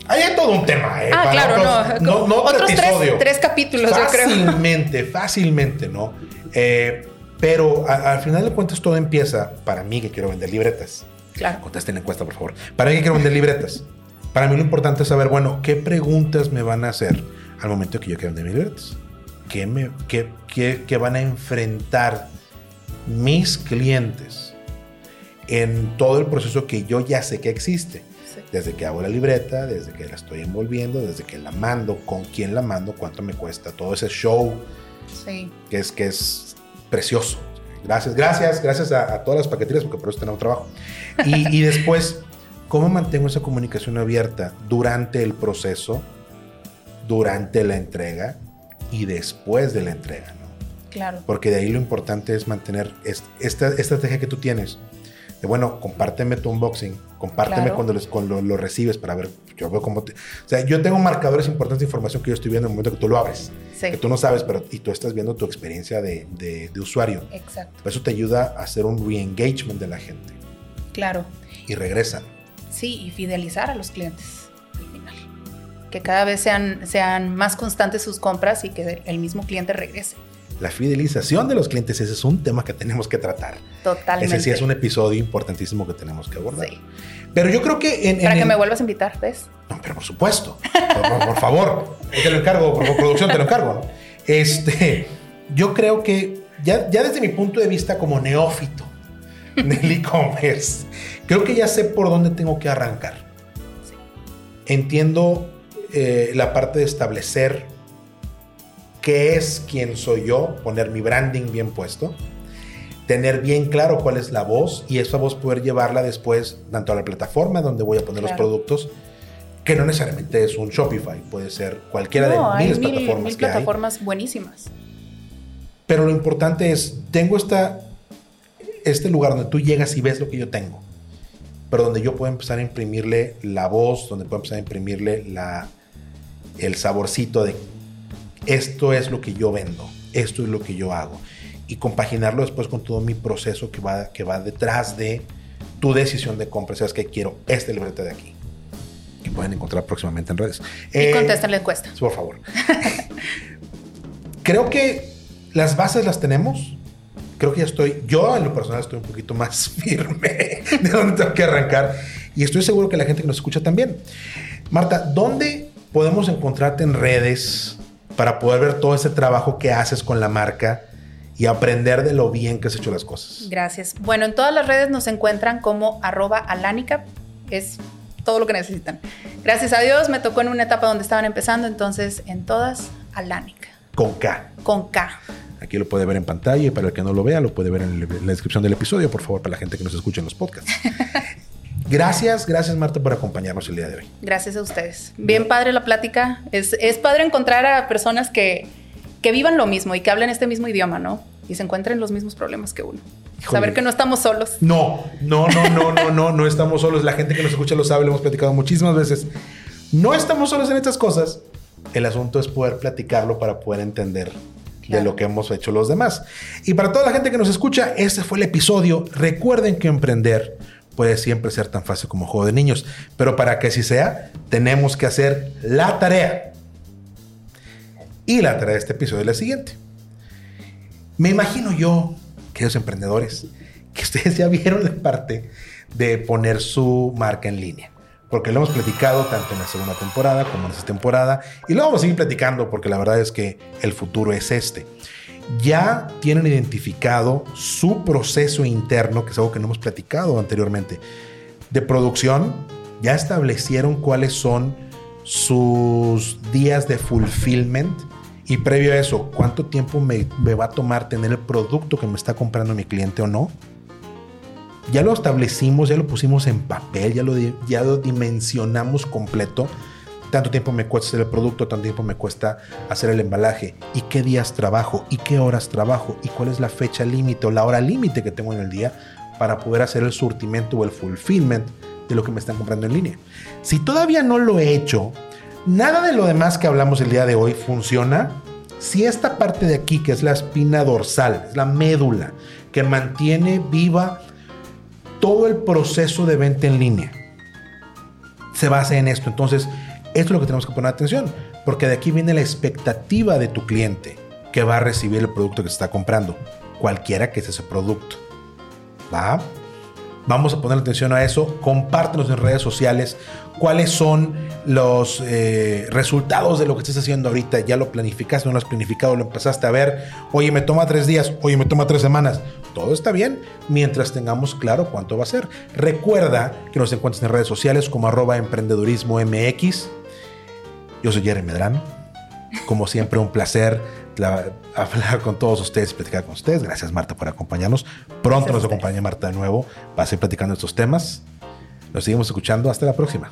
ahí hay todo un tema. ¿eh? Ah, Para claro, otros- no. no, no otro Otros tres, episodio. tres capítulos, yo creo. Fácilmente, fácilmente, ¿no? Eh, pero a- al final de cuentas todo empieza, para mí que quiero vender libretas. Claro. Contesten la encuesta, por favor. Para mí que quiero vender libretas. Para mí lo importante es saber, bueno, ¿qué preguntas me van a hacer al momento que yo quiero vender mis libretas? ¿Qué, me, qué, qué- qué van a enfrentar mis clientes en todo el proceso que yo ya sé que existe? Desde que hago la libreta, desde que la estoy envolviendo, desde que la mando, con quién la mando, cuánto me cuesta, todo ese show Sí. que es, que es precioso. Gracias, gracias, gracias a, a todas las paqueterías porque por eso tenemos trabajo. Y, y después, ¿cómo mantengo esa comunicación abierta durante el proceso, durante la entrega y después de la entrega? ¿no? Claro. Porque de ahí lo importante es mantener est- esta estrategia que tú tienes. De bueno, compárteme tu unboxing, compárteme Claro. cuando, les, cuando lo recibes para ver, yo veo cómo te... O sea, yo tengo marcadores importantes de información que yo estoy viendo en el momento que tú lo abres Sí. que tú no sabes, pero y tú estás viendo tu experiencia de, de- de usuario. Exacto. Eso te ayuda a hacer un re-engagement de la gente Claro. y regresan. Sí, y fidelizar a los clientes al final. Que cada vez sean, sean más constantes sus compras y que el mismo cliente regrese. La fidelización de los clientes, ese es un tema que tenemos que tratar. Totalmente. Ese sí es un episodio importantísimo que tenemos que abordar. Sí. Pero yo creo que en... en Para que el- me vuelvas a invitar, ¿ves? No, pero por supuesto. Por, favor. Te lo encargo, por, producción te lo encargo. ¿no? Este, yo creo que ya, ya desde mi punto de vista como neófito del e-commerce, creo que ya sé por dónde tengo que arrancar. Entiendo eh, la parte de establecer qué es quién soy yo, poner mi branding bien puesto, tener bien claro cuál es la voz y esa voz poder llevarla después tanto a la plataforma donde voy a poner los productos, que no necesariamente es un Shopify, puede ser cualquiera no, de miles de mil, plataformas mil que hay. plataformas buenísimas. Pero lo importante es, tengo esta, este lugar donde tú llegas y ves lo que yo tengo, pero donde yo puedo empezar a imprimirle la voz, donde puedo empezar a imprimirle la, el saborcito de esto es lo que yo vendo, esto es lo que yo hago, y compaginarlo después con todo mi proceso que va, que va detrás de tu decisión de compra. Sabes que quiero esta libreta de aquí, que pueden encontrar próximamente en redes. Y Eh, contestan la encuesta. Por favor. Creo que las bases las tenemos. Creo que ya estoy, yo en lo personal estoy un poquito más firme de dónde tengo que arrancar. Y estoy seguro que la gente que nos escucha también. Marta, ¿dónde podemos encontrarte en redes para poder ver todo ese trabajo que haces con la marca y aprender de lo bien que has hecho las cosas? Gracias. Bueno, en todas las redes nos encuentran como arroba alánica. Es todo lo que necesitan. Gracias a Dios me tocó en una etapa donde estaban empezando, entonces en todas alánica. Con K. Con K. Aquí lo puede ver en pantalla y para el que no lo vea, lo puede ver en la descripción del episodio, por favor, para la gente que nos escucha en los podcasts. Gracias, gracias Marta por acompañarnos el día de hoy. Gracias a ustedes. Bien padre la plática. Es, es padre encontrar a personas que, que vivan lo mismo y que hablen este mismo idioma, ¿no? Y se encuentren los mismos problemas que uno. Híjole. Saber que no estamos solos. No, no, no, no, no, no, no estamos solos. La gente que nos escucha lo sabe, lo hemos platicado muchísimas veces. No estamos solos en estas cosas. El asunto es poder platicarlo para poder entender de lo que hemos hecho los demás. Y para toda la gente que nos escucha, este fue el episodio. Recuerden que emprender puede siempre ser tan fácil como juego de niños, pero para que así sea, tenemos que hacer la tarea. Y la tarea de este episodio es la siguiente. Me imagino yo, queridos emprendedores, que ustedes ya vieron la parte de poner su marca en línea. Porque lo hemos platicado tanto en la segunda temporada como en esta temporada. Y lo vamos a seguir platicando porque la verdad es que el futuro es este. Ya tienen identificado su proceso interno, que es algo que no hemos platicado anteriormente, de producción. Ya establecieron cuáles son sus días de fulfillment. Y previo a eso, ¿cuánto tiempo me, me va a tomar tener el producto que me está comprando mi cliente o no? Ya lo establecimos, ya lo pusimos en papel, ya lo, ya lo dimensionamos completo. Tanto tiempo me cuesta hacer el producto, tanto tiempo me cuesta hacer el embalaje. ¿Y qué días trabajo? ¿Y qué horas trabajo? ¿Y cuál es la fecha límite o la hora límite que tengo en el día para poder hacer el surtimiento o el fulfillment de lo que me están comprando en línea? Si todavía no lo he hecho, nada de lo demás que hablamos el día de hoy funciona si esta parte de aquí, que es la espina dorsal, es la médula, que mantiene viva todo el proceso de venta en línea se basa en esto. Entonces, esto es lo que tenemos que poner atención, porque de aquí viene la expectativa de tu cliente que va a recibir el producto que se está comprando, cualquiera que sea ese producto. ¿Va? Vamos a poner atención a eso. Compártenos en redes sociales cuáles son los eh, resultados de lo que estás haciendo ahorita. Ya lo planificaste, no lo has planificado, lo empezaste a ver. Oye, me toma tres días, oye, me toma tres semanas. Todo está bien mientras tengamos claro cuánto va a ser. Recuerda que nos encuentras en redes sociales como arroba emprendedurismo MX. Yo soy Jerry Medrano. Como siempre, un placer la- hablar con todos ustedes y platicar con ustedes. Gracias, Marta, por acompañarnos. Pronto Gracias nos acompaña Marta de nuevo para seguir platicando estos temas. Nos seguimos escuchando. Hasta la próxima.